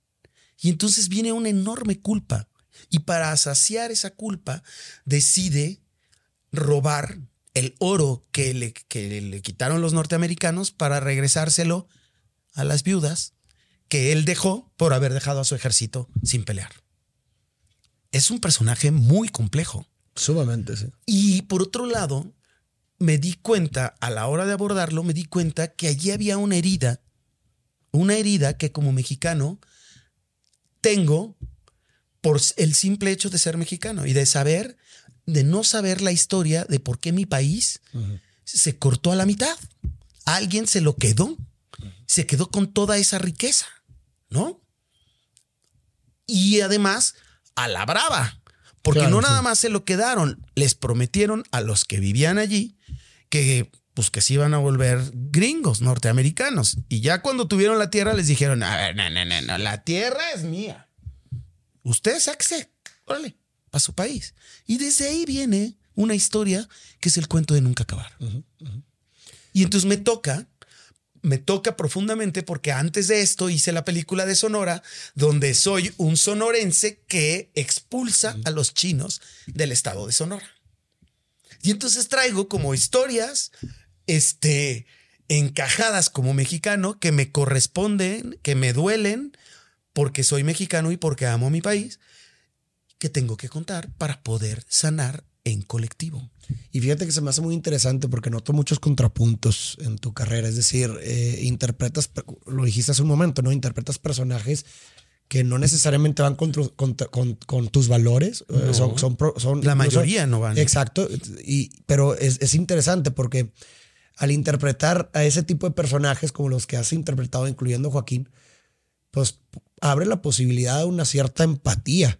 Y entonces viene una enorme culpa. Y para saciar esa culpa, decide robar el oro que le, que le quitaron los norteamericanos para regresárselo a las viudas que él dejó por haber dejado a su ejército sin pelear. Es un personaje muy complejo. Sumamente, sí. Y por otro lado, me di cuenta, a la hora de abordarlo, me di cuenta que allí había una herida una herida que como mexicano tengo por el simple hecho de ser mexicano y de saber, de no saber la historia de por qué mi país se cortó a la mitad. Alguien se lo quedó, se quedó con toda esa riqueza, ¿no? Y además, a la brava, porque no nada más se lo quedaron, les prometieron a los que vivían allí que pues que se iban a volver gringos, norteamericanos. Y ya cuando tuvieron la tierra les dijeron, a ver, no, no, no, no, la tierra es mía. Usted sáquese, órale, para su país. Y desde ahí viene una historia que es el cuento de nunca acabar. Y entonces me toca, me toca profundamente porque antes de esto hice la película de Sonora, donde soy un sonorense que expulsa a los chinos del estado de Sonora. Y entonces traigo como historias, este, encajadas como mexicano que me corresponden, que me duelen, porque soy mexicano y porque amo mi país, que tengo que contar para poder sanar en colectivo. Y fíjate que se me hace muy interesante porque noto muchos contrapuntos en tu carrera. Es decir, eh, interpretas, lo dijiste hace un momento, ¿no? Interpretas personajes que no necesariamente van con, con, tus valores. Eh, son, son, La mayoría no van. Exacto. Y, pero es, es, interesante porque al interpretar a ese tipo de personajes como los que has interpretado, incluyendo Joaquín, pues abre la posibilidad de una cierta empatía.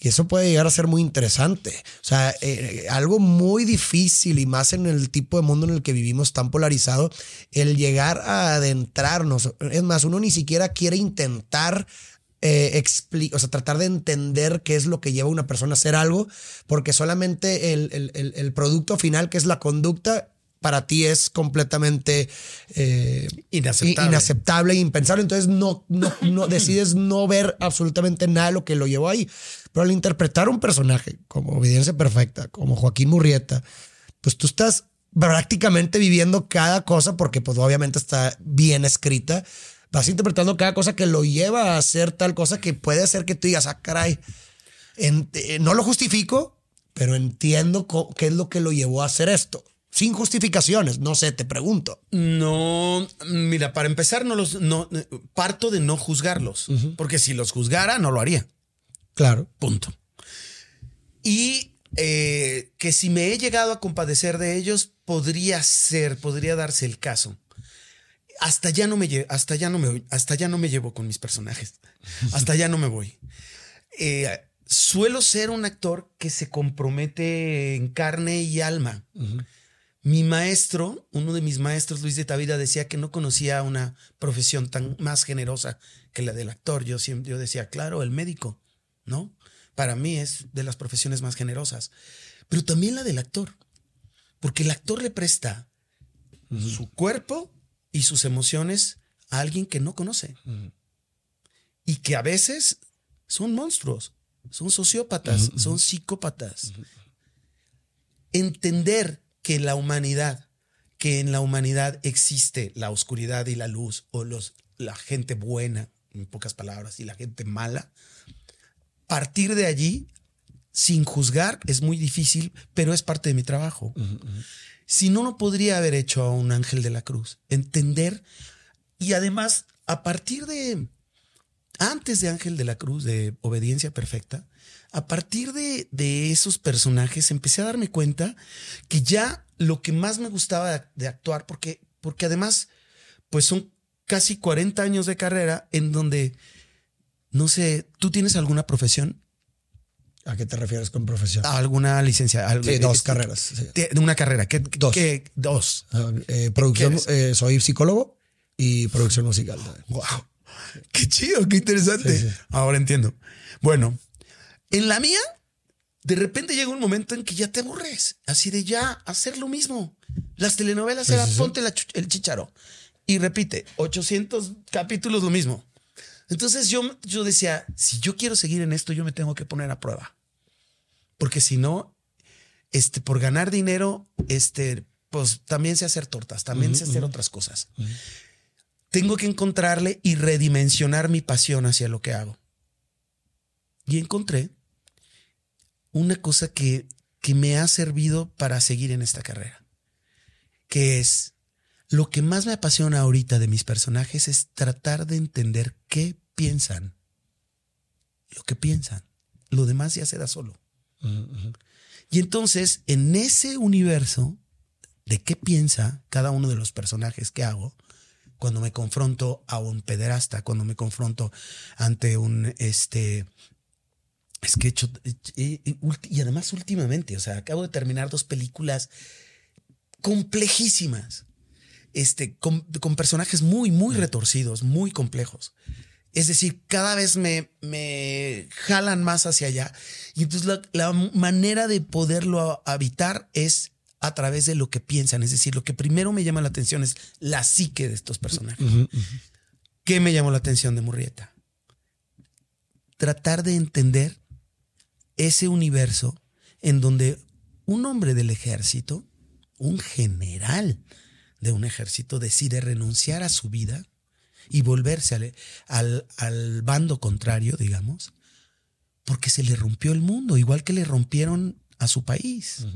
Y eso puede llegar a ser muy interesante. O sea, eh, algo muy difícil y más en el tipo de mundo en el que vivimos tan polarizado, el llegar a adentrarnos. Es más, uno ni siquiera quiere intentar eh, o sea, tratar de entender qué es lo que lleva a una persona a hacer algo, porque solamente el, el producto final, que es la conducta, para ti es completamente eh, inaceptable. inaceptable e impensable. Entonces no, no, no *laughs* decides no ver absolutamente nada de lo que lo llevó ahí. Pero al interpretar un personaje como Obediencia Perfecta, como Joaquín Murrieta, pues tú estás prácticamente viviendo cada cosa porque pues obviamente está bien escrita. Vas interpretando cada cosa que lo lleva a hacer tal cosa que puede hacer que tú digas, ah, caray, eh, no lo justifico, pero entiendo qué es lo que lo llevó a hacer esto sin justificaciones. No sé, te pregunto. No, mira, para empezar, no los, no, parto de no juzgarlos, porque si los juzgara, no lo haría. Claro. Punto. Y eh, que si me he llegado a compadecer de ellos, podría ser, podría darse el caso. Hasta ya no me hasta ya no me hasta ya no me llevo con mis personajes. *laughs* Hasta ya no me voy. Eh, suelo ser un actor que se compromete en carne y alma. Mi maestro, uno de mis maestros, Luis de Tavira, decía que no conocía una profesión tan más generosa que la del actor. Yo siempre yo decía, claro, el médico, ¿no? Para mí es de las profesiones más generosas. Pero también la del actor. Porque el actor le presta su cuerpo y sus emociones a alguien que no conoce. Y que a veces son monstruos, son sociópatas, son psicópatas. Entender que la humanidad, que en la humanidad existe la oscuridad y la luz, o los, la gente buena, en pocas palabras, y la gente mala, partir de allí, sin juzgar, es muy difícil, pero es parte de mi trabajo. Si no, no podría haber hecho a un ángel de la cruz. Entender y además, a partir de, antes de Ángel de la Cruz, de Obediencia Perfecta, a partir de, esos personajes empecé a darme cuenta que ya lo que más me gustaba de, actuar, porque, porque además, pues son casi 40 años de carrera en donde, no sé, ¿tú tienes alguna profesión? ¿A qué te refieres con profesión? ¿A alguna licencia? Sí, dos carreras. De una carrera. ¿Qué, dos. dos. Ah, eh, producción, eh, soy psicólogo y producción musical. Wow. Qué chido, qué interesante. Ahora entiendo. Bueno, en la mía, de repente llega un momento en que ya te aburres, así de ya hacer lo mismo. Las telenovelas era ponte el chicharo y repite 800 capítulos lo mismo. Entonces yo, yo decía, si yo quiero seguir en esto, yo me tengo que poner a prueba. Porque si no, este, por ganar dinero, este, pues también sé hacer tortas, también sé hacer otras cosas. Tengo que encontrarle y redimensionar mi pasión hacia lo que hago. Y encontré una cosa que, que me ha servido para seguir en esta carrera, que es lo que más me apasiona ahorita de mis personajes es tratar de entender qué piensan, lo que piensan. Lo demás ya se da solo. Y entonces, en ese universo de qué piensa cada uno de los personajes que hago, cuando me confronto a un pederasta, cuando me confronto ante un este es que he hecho, y además últimamente, o sea, acabo de terminar dos películas complejísimas, este, con, personajes muy, muy retorcidos, muy complejos. Es decir, cada vez me, me jalan más hacia allá. Y entonces la, la manera de poderlo habitar es a través de lo que piensan. Es decir, lo que primero me llama la atención es la psique de estos personajes. ¿Qué me llamó la atención de Murrieta? Tratar de entender ese universo en donde un hombre del ejército, un general de un ejército, decide renunciar a su vida y volverse al, al, bando contrario, digamos, porque se le rompió el mundo, igual que le rompieron a su país.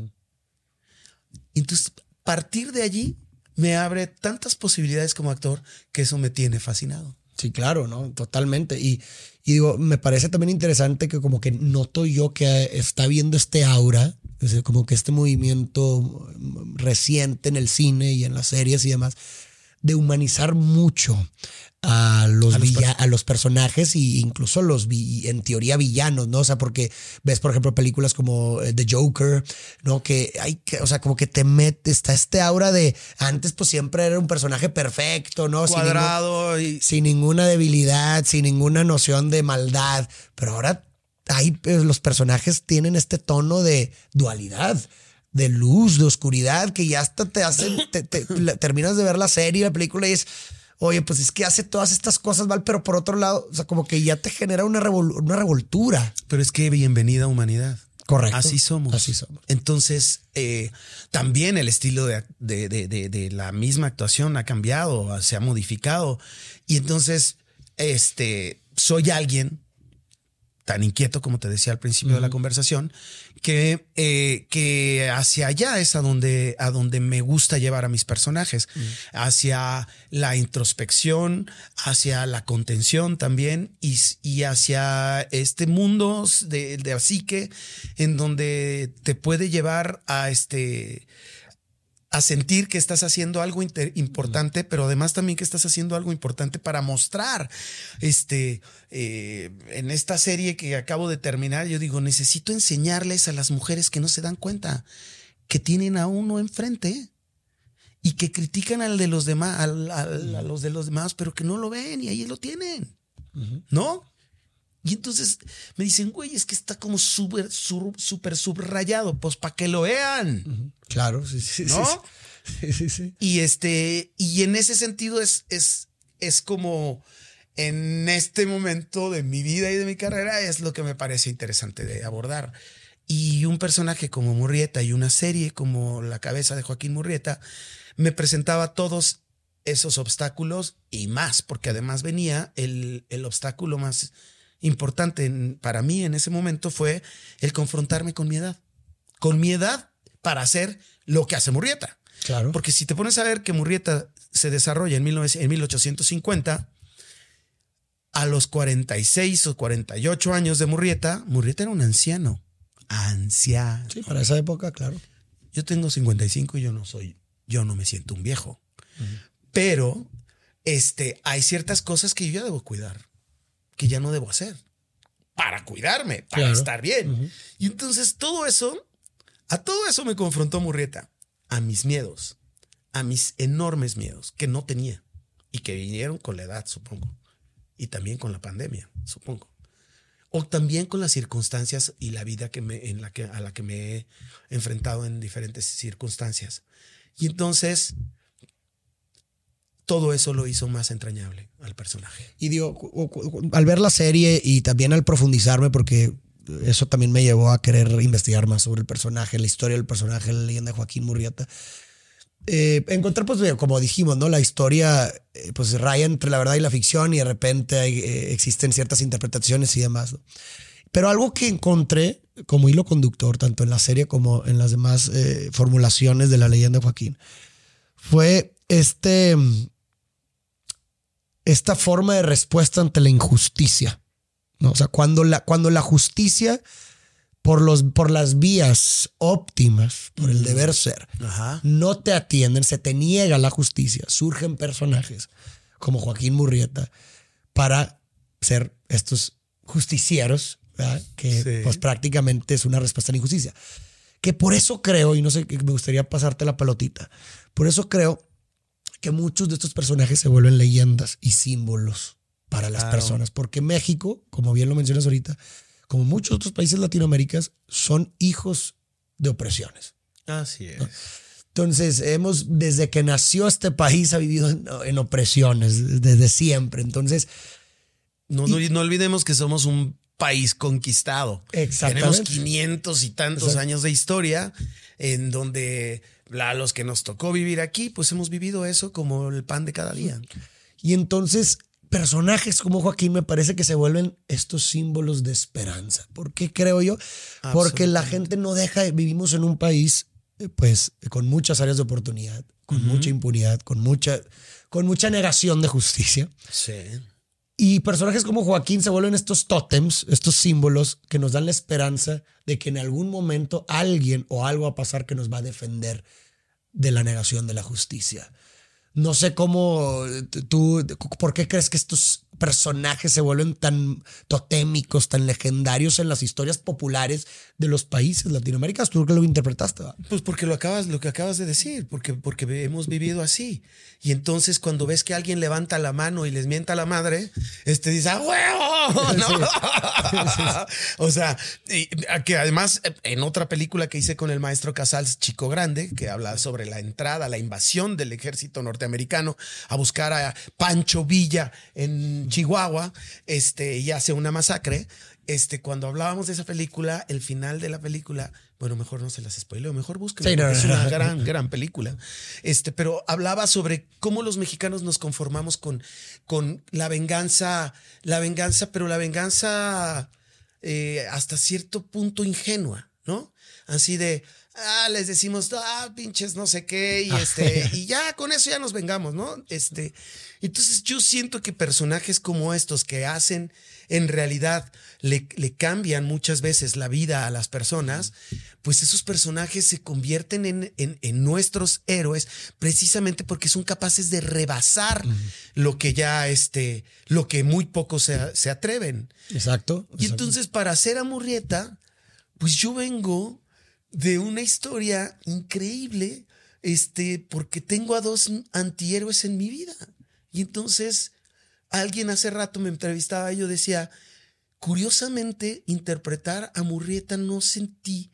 Entonces, partir de allí me abre tantas posibilidades como actor que eso me tiene fascinado. Sí, claro, ¿no? Totalmente. Y, digo, me parece también interesante que como que noto yo que está viendo este aura, como que este movimiento reciente en el cine y en las series y demás, de humanizar mucho a los, a los, personajes e incluso los en teoría villanos, ¿no? O sea, porque ves, por ejemplo, películas como eh, The Joker, ¿no? Que hay que, o sea, como que te mete, está este aura de antes, pues siempre era un personaje perfecto, ¿no? Cuadrado sin, y... sin ninguna debilidad, sin ninguna noción de maldad, pero ahora hay, pues, los personajes tienen este tono de dualidad de luz, de oscuridad, que ya hasta te hacen, te, terminas de ver la serie, la película y es, oye, pues es que hace todas estas cosas mal, pero por otro lado, o sea, como que ya te genera una, una revoltura. Pero es que bienvenida humanidad. Correcto. Así somos. Así somos. Entonces, eh, también el estilo de, de, de, de, la misma actuación ha cambiado, se ha modificado. Y entonces, este, soy alguien tan inquieto como te decía al principio de la conversación, que, eh, que hacia allá es a donde, a donde me gusta llevar a mis personajes, hacia la introspección, hacia la contención también y, y hacia este mundo de, de psique en donde te puede llevar a este a sentir que estás haciendo algo importante, pero además también que estás haciendo algo importante para mostrar. Este, eh, en esta serie que acabo de terminar, yo digo, necesito enseñarles a las mujeres que no se dan cuenta que tienen a uno enfrente y que critican al de los demás, a los de los demás, pero que no lo ven y ahí lo tienen. ¿No? Y entonces me dicen, güey, es que está como súper, súper subrayado, pues para que lo vean. Claro, sí, sí. ¿No? Sí, sí, sí. Y este, y en ese sentido es, es, es como en este momento de mi vida y de mi carrera es lo que me parece interesante de abordar. Y un personaje como Murrieta y una serie como La cabeza de Joaquín Murrieta me presentaba todos esos obstáculos y más, porque además venía el, el obstáculo más importante para mí en ese momento fue el confrontarme con mi edad. Con mi edad para hacer lo que hace Murrieta. Claro. Porque si te pones a ver que Murrieta se desarrolla en, 1850, a los 46 o 48 años de Murrieta, Murrieta era un anciano. Anciano. Sí, para esa época, claro. Yo tengo 55 y yo no soy, yo no me siento un viejo. Pero este, hay ciertas cosas que yo ya debo cuidar que ya no debo hacer. Para cuidarme, para estar bien. Y entonces todo eso, a todo eso me confrontó Murrieta, a mis miedos, a mis enormes miedos que no tenía. Y que vinieron con la edad, supongo, y también con la pandemia, supongo. O también con las circunstancias y la vida que me, en la que, a la que me he enfrentado en diferentes circunstancias. Y entonces todo eso lo hizo más entrañable al personaje. Y digo, al ver la serie y también al profundizarme, porque eso también me llevó a querer investigar más sobre el personaje, la historia del personaje, la leyenda de Joaquín Murrieta. Eh, encontrar, pues, como dijimos, ¿no? La historia, eh, pues, raya entre la verdad y la ficción y de repente eh, existen ciertas interpretaciones y demás. Pero algo que encontré como hilo conductor, tanto en la serie como en las demás formulaciones de la leyenda de Joaquín, fue este esta forma de respuesta ante la injusticia. ¿no? O sea, cuando la, cuando la justicia, por, los, por las vías óptimas, por el deber ser, no te atienden, se te niega la justicia, surgen personajes como Joaquín Murrieta para ser estos justicieros, que pues prácticamente es una respuesta a la injusticia. Que por eso creo, y no sé, me gustaría pasarte la pelotita, por eso creo que muchos de estos personajes se vuelven leyendas y símbolos para las Claro. personas, porque México, como bien lo mencionas ahorita, como muchos otros países latinoamericanos, son hijos de opresiones. Así es. Entonces, hemos, desde que nació este país, ha vivido en, en opresiones, desde siempre. Entonces, No, no, no olvidemos que somos un país conquistado. Exactamente. Tenemos 500 y tantos años de historia en donde a los que nos tocó vivir aquí, pues hemos vivido eso como el pan de cada día. Y entonces, personajes como Joaquín me parece que se vuelven estos símbolos de esperanza. ¿Por qué creo yo? Porque la gente no deja, vivimos en un país, eh, pues, con muchas áreas de oportunidad, con mucha impunidad, con mucha, con mucha negación de justicia. Sí. Y personajes como Joaquín se vuelven estos tótems, estos símbolos que nos dan la esperanza de que en algún momento alguien o algo va a pasar que nos va a defender de la negación de la justicia. No sé cómo eh, tú, ¿por qué crees que estos personajes se vuelven tan totémicos, tan legendarios en las historias populares de los países latinoamericanos? Tú que lo interpretaste. Pues porque lo acabas, lo que acabas de decir, porque, porque hemos vivido así. Y entonces cuando ves que alguien levanta la mano y les mienta la madre, este dice, ¡ah, huevo! ¿No? *laughs* o sea, y- que además en otra película que hice con el maestro Casals, Chico Grande, que habla sobre la entrada, la invasión del ejército norteamericano a buscar a Pancho Villa en Chihuahua, este, y hace una masacre. Este, cuando hablábamos de esa película, el final de la película, bueno, mejor no se las spoileo, mejor búsquenla, Sí, no, es no, una no. gran, gran película. Este, pero hablaba sobre cómo los mexicanos nos conformamos con, con la venganza, la venganza, pero la venganza eh, hasta cierto punto ingenua, ¿no? Así de, ah, les decimos, ah, pinches no sé qué, y este, y ya con eso ya nos vengamos, ¿no? Este, entonces yo siento que personajes como estos que hacen, en realidad le, le cambian muchas veces la vida a las personas, pues esos personajes se convierten en, en- en nuestros héroes precisamente porque son capaces de rebasar lo que ya, este, lo que muy pocos se, se atreven. Exacto. Y entonces para hacer a Murrieta, pues yo vengo de una historia increíble, este, porque tengo a dos antihéroes en mi vida. Y entonces alguien hace rato me entrevistaba y yo decía, curiosamente interpretar a Murrieta no sentí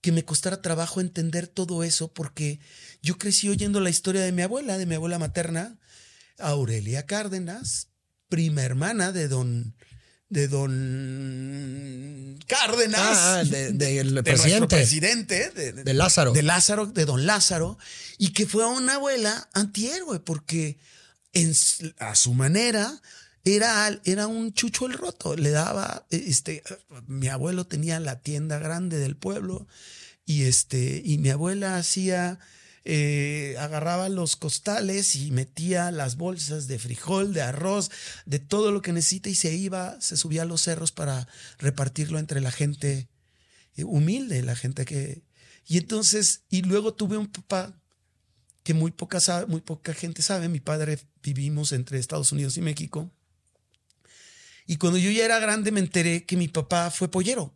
que me costara trabajo entender todo eso porque yo crecí oyendo la historia de mi abuela, de mi abuela materna, Aurelia Cárdenas, prima hermana de don de don Cárdenas, Ah, de- presidente. de, Lázaro. de Lázaro, de don Lázaro, y que fue una abuela antihéroe, porque en, a su manera era, era un chucho el roto. Le daba, este, mi abuelo tenía la tienda grande del pueblo, y este, y mi abuela hacía, eh, agarraba los costales y metía las bolsas de frijol, de arroz, de todo lo que necesita, y se iba, se subía a los cerros para repartirlo entre la gente eh, humilde, la gente que... Y entonces, y luego tuve un papá que muy poca, sabe- muy poca gente sabe, mi padre vivimos entre Estados Unidos y México. Y cuando yo ya era grande me enteré que mi papá fue pollero.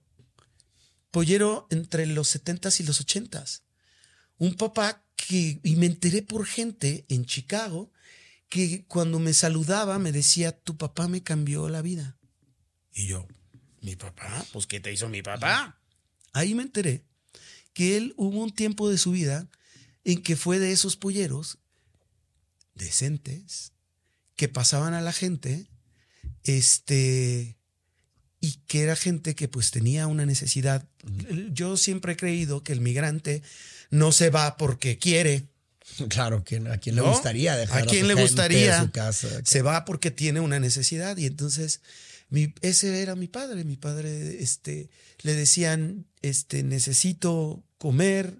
Pollero entre los 70s y los 80s. Un papá y me enteré por gente en Chicago, que cuando me saludaba me decía, tu papá me cambió la vida. Y yo, ¿mi papá? Pues ¿qué te hizo mi papá? Ahí me enteré que él hubo un tiempo de su vida en que fue de esos polleros decentes que pasaban a la gente, este, y que era gente que pues tenía una necesidad. Yo siempre he creído que el migrante no se va porque quiere, Claro, ¿quién- ¿a quién le ¿No? gustaría dejar ¿A quién su le gustaría? su casa? se va porque tiene una necesidad y entonces mi, ese era mi padre, mi padre este le decían este necesito comer,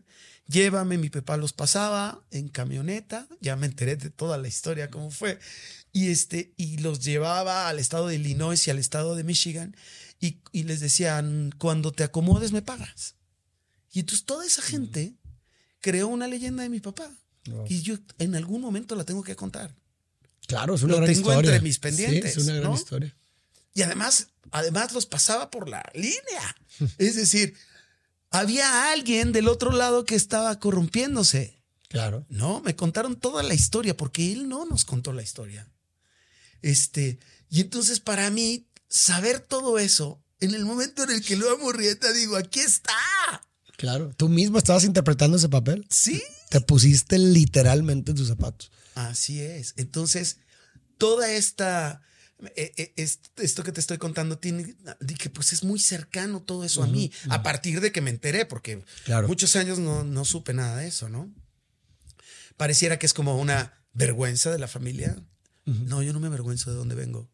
llévame, mi papá los pasaba en camioneta, ya me enteré de toda la historia cómo fue y este y los llevaba al estado de Illinois y al estado de Michigan y, y les decían cuando te acomodes me pagas. Y entonces toda esa gente creó una leyenda de mi papá. Wow. Y yo en algún momento la tengo que contar. Claro, es una Lo gran tengo historia. entre mis pendientes, Sí, es una gran ¿no? historia. Y además, además los pasaba por la línea. *laughs* Es decir, había alguien del otro lado que estaba corrompiéndose. Claro. No, me contaron toda la historia porque él no nos contó la historia. Este, Y entonces para mí, saber todo eso, en el momento en el que lo amo Rieta, digo, aquí está. Claro, tú mismo estabas interpretando ese papel. Sí. Te pusiste literalmente en tus zapatos. Así es. Entonces, toda esta esto que te estoy contando tiene que pues es muy cercano todo eso a mí a partir de que me enteré porque muchos años no, no, supe nada de eso no pareciera que es como una vergüenza de la familia. No yo no me avergüenzo de dónde vengo.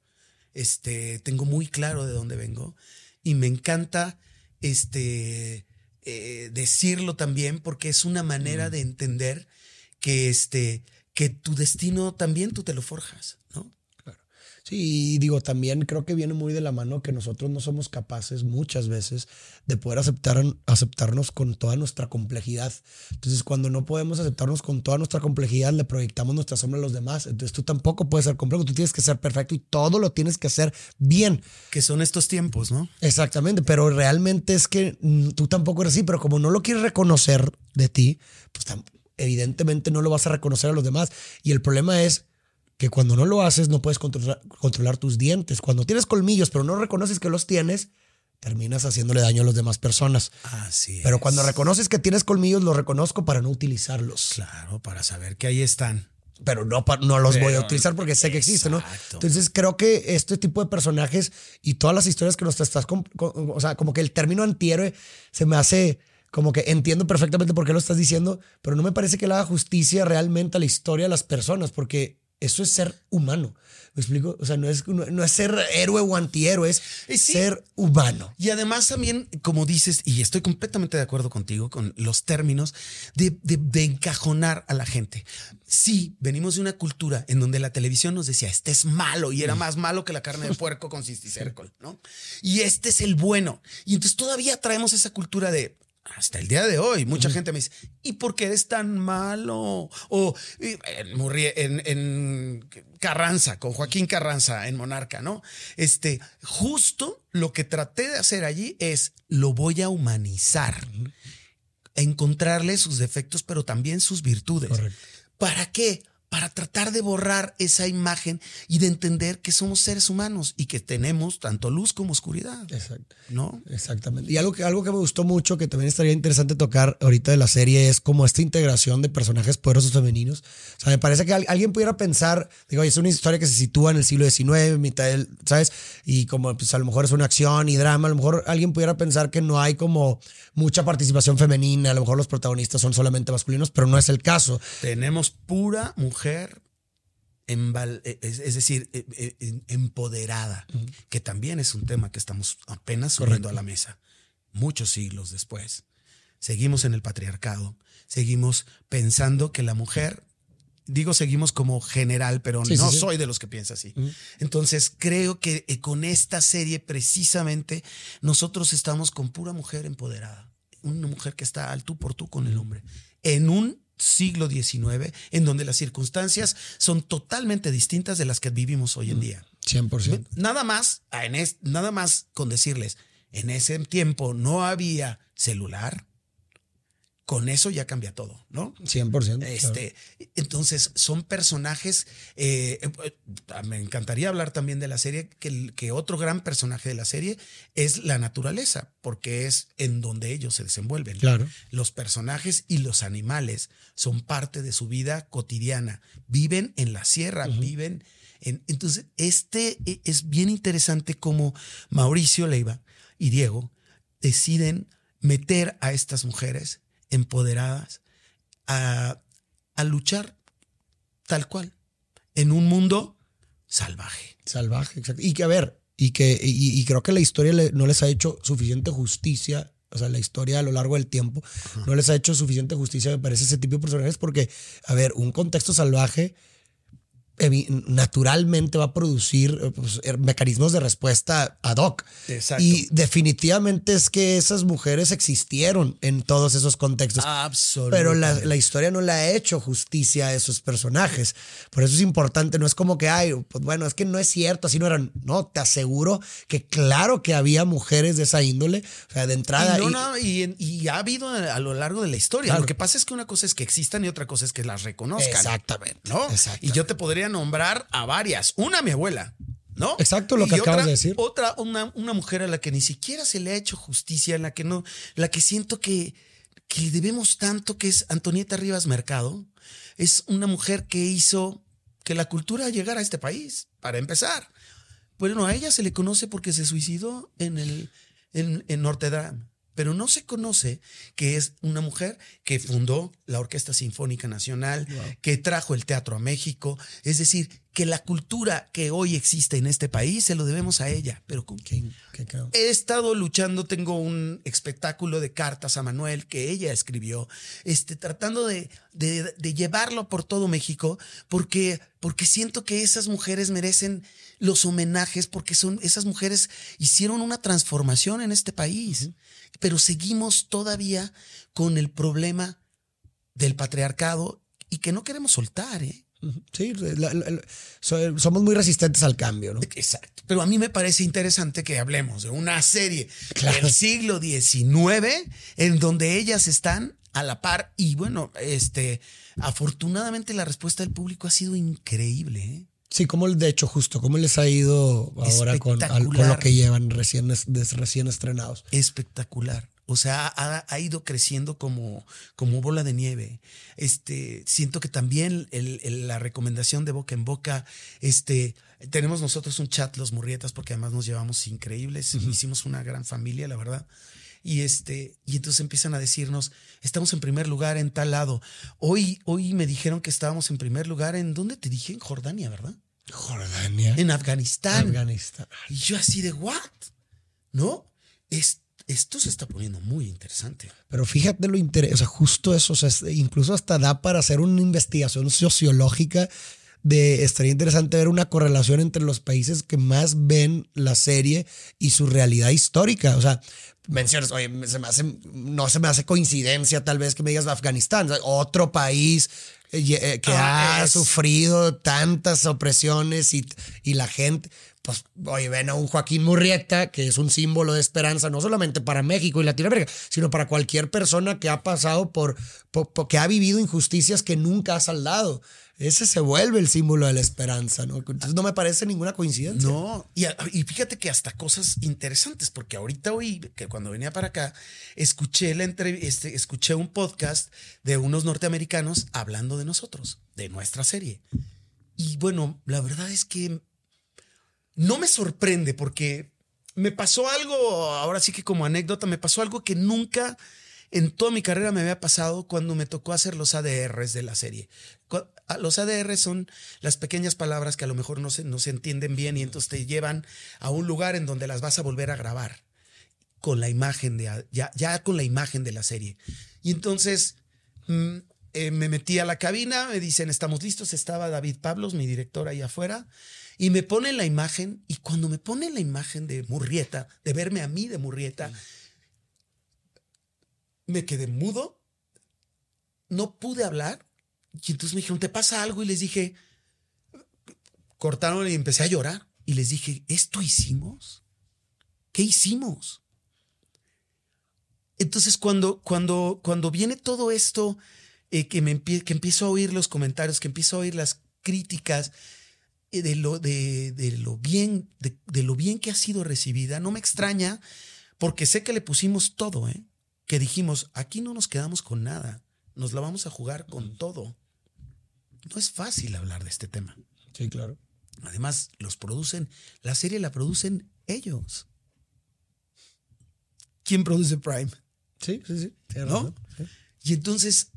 Este tengo muy claro de dónde vengo. Y me encanta este eh, decirlo también porque es una manera de entender que este que tu destino también tú te lo forjas no Sí, digo, también creo que viene muy de la mano que nosotros no somos capaces muchas veces de poder aceptar, aceptarnos con toda nuestra complejidad. Entonces, cuando no podemos aceptarnos con toda nuestra complejidad, le proyectamos nuestra sombra a los demás. Entonces, tú tampoco puedes ser complejo, tú tienes que ser perfecto y todo lo tienes que hacer bien. Que son estos tiempos, ¿no? Exactamente, pero realmente es que mm, tú tampoco eres así, pero como no lo quieres reconocer de ti, pues evidentemente no lo vas a reconocer a los demás. Y el problema es que cuando no lo haces no puedes controlar, tus dientes. Cuando tienes colmillos pero no reconoces que los tienes, terminas haciéndole daño a las demás personas. Así Pero cuando reconoces que tienes colmillos, los reconozco para no utilizarlos. Claro, para saber que ahí están. Pero no, no los voy a utilizar porque sé que existen, ¿no? Entonces creo que este tipo de personajes y todas las historias que nos estás, o sea, como que el término antihéroe se me hace como que entiendo perfectamente por qué lo estás diciendo, pero no me parece que le haga justicia realmente a la historia de las personas, porque eso es ser humano. ¿Me explico? O sea, no es, no, es ser héroe o antihéroe, es ser humano. Y además también, como dices, y estoy completamente de acuerdo contigo con los términos de, de, encajonar a la gente. Sí, venimos de una cultura en donde la televisión nos decía, este es malo y era mm. más malo que la carne de puerco con *laughs* cisticercol, ¿no? Y este es el bueno. Y entonces todavía traemos esa cultura de, hasta el día de hoy, mucha gente me dice, ¿y por qué eres tan malo? O en, en, Carranza, con Joaquín Carranza en Monarca, ¿no? Este, justo lo que traté de hacer allí es, lo voy a humanizar, encontrarle sus defectos, pero también sus virtudes. ¿Para qué? Para tratar de borrar esa imagen y de entender que somos seres humanos y que tenemos tanto luz como oscuridad. Exacto. ¿No? Exactamente. Y algo que, algo que me gustó mucho, que también estaría interesante tocar ahorita de la serie, es como esta integración de personajes poderosos femeninos. O sea, me parece que alguien pudiera pensar, digo, es una historia que se sitúa en el siglo XIX, mitad del, ¿sabes? Y como pues a lo mejor es una acción y drama, a lo mejor alguien pudiera pensar que no hay como mucha participación femenina, a lo mejor los protagonistas son solamente masculinos, pero no es el caso. Tenemos pura mujer e, es decir, e, e, empoderada, que también es un tema que estamos apenas subiendo a la mesa, muchos siglos después. Seguimos en el patriarcado, seguimos pensando que la mujer, digo seguimos como general, pero no soy de los que piensa así. Entonces creo que eh, con esta serie precisamente nosotros estamos con pura mujer empoderada, una mujer que está al tú por tú con el hombre, en un siglo XIX, en donde las circunstancias son totalmente distintas de las que vivimos hoy en día. 100%. Nada más, nada más con decirles, en ese tiempo no había celular, con eso ya cambia todo, ¿no? 100%. Este, Entonces, son personajes. Eh, eh, me encantaría hablar también de la serie, que, que otro gran personaje de la serie es la naturaleza, porque es en donde ellos se desenvuelven. Claro. Los personajes y los animales son parte de su vida cotidiana. Viven en la sierra, viven en. Entonces, este e, es bien interesante cómo Mauricio Leiva y Diego deciden meter a estas mujeres empoderadas a, luchar tal cual en un mundo salvaje. Salvaje, exacto. Y que a ver, y que y, creo que la historia no les ha hecho suficiente justicia. O sea, la historia a lo largo del tiempo no les ha hecho suficiente justicia, me parece, ese tipo de personajes, porque, a ver, un contexto salvaje naturalmente va a producir eh, pues, er, mecanismos de respuesta ad hoc. Exacto. Y definitivamente es que esas mujeres existieron en todos esos contextos. Absolutamente. Pero la, historia no le ha hecho justicia a esos personajes. Por eso es importante, no es como que, ay, pues bueno, es que no es cierto, así no eran. No, te aseguro que claro que había mujeres de esa índole, o sea, de entrada. Y, ha habido a lo largo de la historia. Lo que pasa es que una cosa es que existan y otra cosa es que las reconozcan. Exactamente. ¿No? Y yo te podría nombrar a varias. Una, mi abuela. ¿No? Exacto lo Y que acabas otra- de decir. Otra, una, una mujer a la que ni siquiera se le ha hecho justicia, en la que no, la que siento que, que le debemos tanto, que es Antonieta Rivas Mercado. Es una mujer que hizo que la cultura llegara a este país, para empezar. Bueno, a ella se le conoce porque se suicidó en, el, en, en Notre Dame. Pero no se conoce que es una mujer que fundó la Orquesta Sinfónica Nacional, que trajo el teatro a México. Es decir, que la cultura que hoy existe en este país se lo debemos a ella. Pero con Qué- qué cabrón. He estado luchando, tengo un espectáculo de cartas a Manuel que ella escribió, este, tratando de, de- de llevarlo por todo México, porque, porque siento que esas mujeres merecen los homenajes, porque son, esas mujeres hicieron una transformación en este país, pero seguimos todavía con el problema del patriarcado y que no queremos soltar, ¿eh? Sí, la- la- la- so- somos muy resistentes al cambio, ¿no? Exacto. Pero a mí me parece interesante que hablemos de una serie Claro. del siglo XIX en donde ellas están a la par y bueno, este, afortunadamente la respuesta del público ha sido increíble. ¿eh? Sí, como de hecho, justo, ¿cómo les ha ido ahora con, al- con lo que llevan recién, es- des- recién estrenados? Espectacular. O sea, ha, ha ido creciendo como, como bola de nieve. Este, siento que también el- el- la recomendación de boca en boca, este, tenemos nosotros un chat, los Murrietas, porque además nos llevamos increíbles, hicimos una gran familia, la verdad. Y este, y entonces empiezan a decirnos, estamos en primer lugar en tal lado. Hoy, hoy me dijeron que estábamos en primer lugar en, ¿dónde te dije? En Jordania, ¿verdad? Jordania. En Afganistán. Afganistán. Y yo así de, ¿what? ¿No? Es, esto se está poniendo muy interesante. Pero fíjate lo interesante, o sea, justo eso, o sea, es- incluso hasta da para hacer una investigación sociológica de, estaría interesante ver una correlación entre los países que más ven la serie y su realidad histórica. O sea, mencionas, oye, se me hace, no se me hace coincidencia tal vez que me digas Afganistán, otro país eh, eh, que Ah, ha es- sufrido tantas opresiones y, y la gente, pues, oye, ven a un Joaquín Murrieta, que es un símbolo de esperanza, no solamente para México y Latinoamérica, sino para cualquier persona que ha pasado por, por- por- que ha vivido injusticias que nunca ha saldado. Ese se vuelve el símbolo de la esperanza, ¿no? Entonces no me parece ninguna coincidencia. No, y, y fíjate que hasta cosas interesantes, porque ahorita hoy, que cuando venía para acá, escuché, la entrev- este, escuché un podcast de unos norteamericanos hablando de nosotros, de nuestra serie. Y bueno, la verdad es que no me sorprende porque me pasó algo, ahora sí que como anécdota, me pasó algo que nunca en toda mi carrera me había pasado cuando me tocó hacer los ADRs de la serie. Cu- a- Los ADRs son las pequeñas palabras que a lo mejor no se, no se entienden bien y entonces te llevan a un lugar en donde las vas a volver a grabar con la imagen de ya, ya con la imagen de la serie. Y entonces mm, eh, me metí a la cabina, me dicen, estamos listos, estaba David Pablos, mi director ahí afuera, y me ponen la imagen, y cuando me ponen la imagen de Murrieta, de verme a mí de Murrieta, me quedé mudo, no pude hablar, y entonces me dijeron, ¿te pasa algo? Y les dije, cortaron y empecé a llorar, y les dije, ¿esto hicimos? ¿Qué hicimos? Entonces, cuando, cuando, cuando viene todo esto, eh, que, me que empiezo a oír los comentarios, que empiezo a oír las críticas de, lo, de, de lo bien, de, de lo bien que ha sido recibida, no me extraña, porque sé que le pusimos todo, ¿eh? que dijimos, aquí no nos quedamos con nada, nos la vamos a jugar con todo. No es fácil hablar de este tema. Sí, claro. Además, los producen, la serie la producen ellos. ¿Quién produce Prime? Sí, sí, sí. ¿No? sí. Y entonces,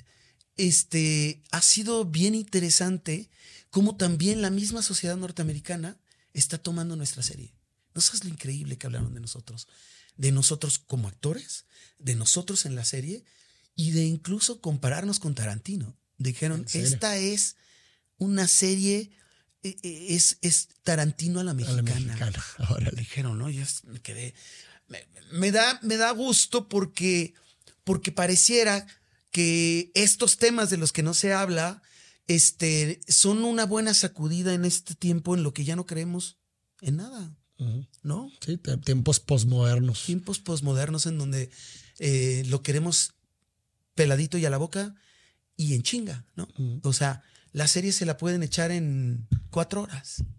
este, ha sido bien interesante cómo también la misma sociedad norteamericana está tomando nuestra serie. ¿No sabes lo increíble que hablaron de nosotros? De nosotros como actores, de nosotros en la serie y de incluso compararnos con Tarantino. Dijeron, esta es una serie, eh, eh, es, es Tarantino a la A la mexicana. *laughs* Dijeron, ¿no? Yo me quedé. Me, me da, me da gusto porque, porque pareciera que estos temas de los que no se habla este, son una buena sacudida en este tiempo en lo que ya no creemos en nada. ¿no? Sí, tiempos posmodernos. Tiempos posmodernos en donde eh, lo queremos peladito y a la boca y en chinga, ¿no? O sea, la serie se la pueden echar en cuatro horas. *laughs*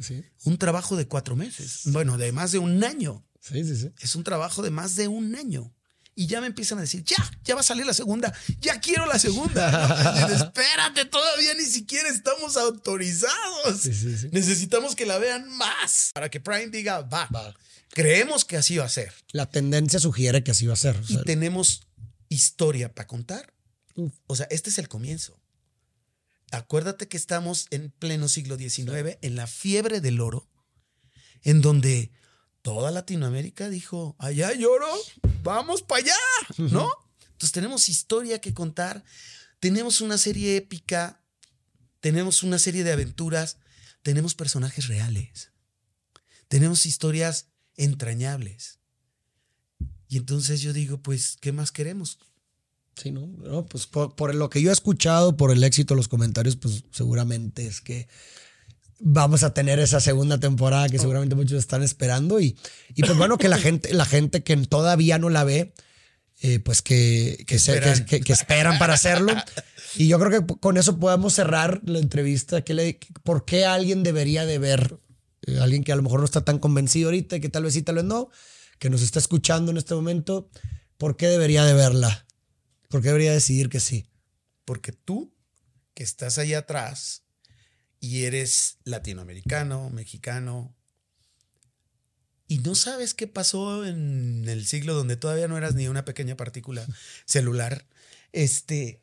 Sí. Un trabajo de cuatro meses. Bueno, de más de un año. Sí, sí, sí. Es un trabajo de más de un año. Y ya me empiezan a decir, ya, ya va a salir la segunda, ya quiero la segunda. *laughs* Espérate, todavía ni siquiera estamos autorizados. Necesitamos que la vean más para que Prime diga, va. Creemos que así va a ser. La tendencia sugiere que así va a ser. Y tenemos historia para contar. O sea, este es el comienzo. Acuérdate que estamos en pleno siglo XIX, en la fiebre del oro, en donde toda Latinoamérica dijo, allá lloro, vamos para allá, ¿no? Entonces tenemos historia que contar, tenemos una serie épica, tenemos una serie de aventuras, tenemos personajes reales, tenemos historias entrañables. Y entonces yo digo, pues, ¿qué más queremos? Sí, ¿no? pues por, por, lo que yo he escuchado, por el éxito de los comentarios, pues seguramente es que vamos a tener esa segunda temporada que seguramente muchos están esperando y, y pues bueno, que la gente, la gente que todavía no la ve, eh, pues que, que, esperan. Que, que, esperan para hacerlo. Y yo creo que con eso podemos cerrar la entrevista. Que le, ¿Por qué alguien debería de ver? Eh, alguien que a lo mejor no está tan convencido ahorita, que tal vez sí, tal vez no, que nos está escuchando en este momento, ¿por qué debería de verla? ¿Por qué debería decidir que sí? Porque tú, que estás allá atrás, y eres latinoamericano, mexicano, y no sabes qué pasó en el siglo donde todavía no eras ni una pequeña partícula *laughs* celular, este,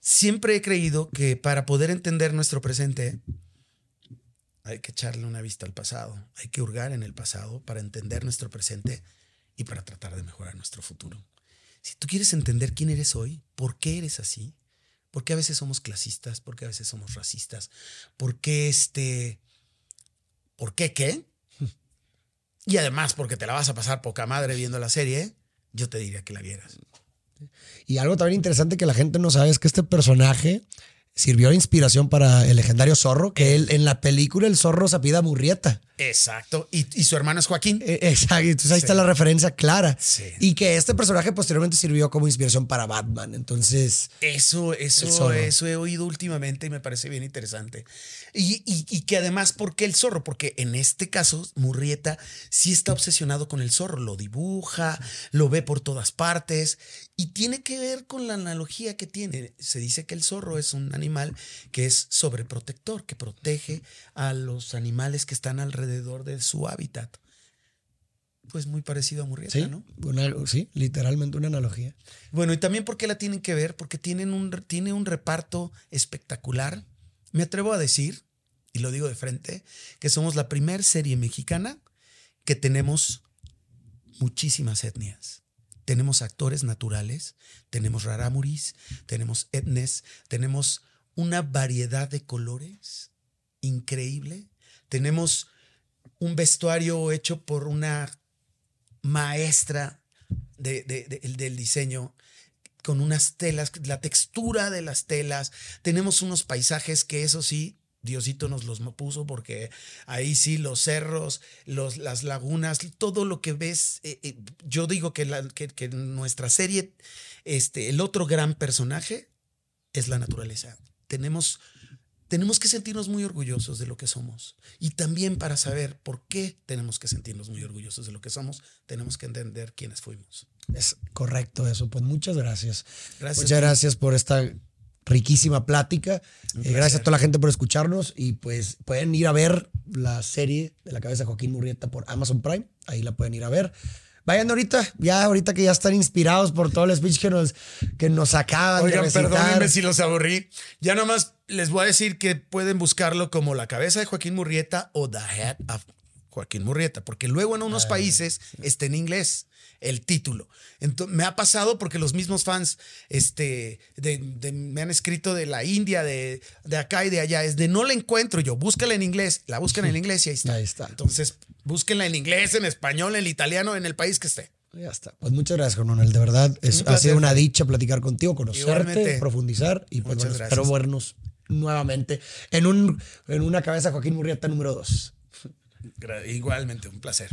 siempre he creído que para poder entender nuestro presente hay que echarle una vista al pasado, hay que hurgar en el pasado para entender nuestro presente y para tratar de mejorar nuestro futuro. Si tú quieres entender quién eres hoy, por qué eres así, ¿Por qué a veces somos clasistas? ¿Por qué a veces somos racistas? ¿Por qué este... ¿Por qué qué? Y además, porque te la vas a pasar poca madre viendo la serie, yo te diría que la vieras. Y algo también interesante que la gente no sabe es que este personaje sirvió de inspiración para el legendario zorro, que él, en la película el zorro se apida Murrieta. Exacto. Y, su hermano es Joaquín. Eh, exacto. Entonces ahí está la referencia clara. Sí. Y que este personaje posteriormente sirvió como inspiración para Batman. Entonces. Eso, eso, eso he oído últimamente y me parece bien interesante. Y, y, que además, ¿por qué el zorro? Porque en este caso, Murrieta sí está obsesionado con el zorro. Lo dibuja, lo ve por todas partes. Y tiene que ver con la analogía que tiene. Se dice que el zorro es un animal que es sobreprotector, que protege a los animales que están alrededor de su hábitat. Pues muy parecido a Murrieta, sí, ¿no? sí, literalmente una analogía. Bueno, y también porque la tienen que ver, porque tienen un, tiene un reparto espectacular. Me atrevo a decir, y lo digo de frente, que somos la primera serie mexicana que tenemos muchísimas etnias. Tenemos actores naturales, tenemos raramuris, tenemos etnes, tenemos una variedad de colores increíble. Tenemos un vestuario hecho por una maestra del diseño con unas telas, la textura de las telas. Tenemos unos paisajes que eso sí, Diosito nos los puso porque ahí sí los cerros, los, las lagunas, todo lo que ves. Eh, eh, yo digo que, la, que, nuestra serie, este, el otro gran personaje es la naturaleza. Tenemos tenemos que sentirnos muy orgullosos de lo que somos. Y también para saber por qué tenemos que sentirnos muy orgullosos de lo que somos, tenemos que entender quiénes fuimos. Es correcto eso. Pues muchas gracias. gracias muchas gracias por esta riquísima plática. Eh, gracias a toda la gente por escucharnos y pues pueden ir a ver la serie de la cabeza de Joaquín Murrieta por Amazon Prime. Ahí la pueden ir a ver. Vayan ahorita, ya ahorita que ya están inspirados por todo el speech que nos, que nos acaban Oigan, de perdónenme si los aburrí. Ya nomás les voy a decir que pueden buscarlo como La cabeza de Joaquín Murrieta o The Head of Joaquín Murrieta, porque luego en unos ah, países está en inglés el título. Entonces, me ha pasado porque los mismos fans este, me han escrito de la India, de, de, acá y de allá. Es de no la encuentro yo, búscala en inglés. La buscan en inglés y ahí está. Ahí está. Entonces, búsquenla en inglés, en español, en italiano, en el país que esté. Ya está. Pues muchas gracias, Juan Manuel. De verdad, es, ha sido una dicha platicar contigo, conocerte, profundizar y pues, bueno, espero vernos nuevamente en, un, en una cabeza Joaquín Murrieta número dos. Igualmente, un placer.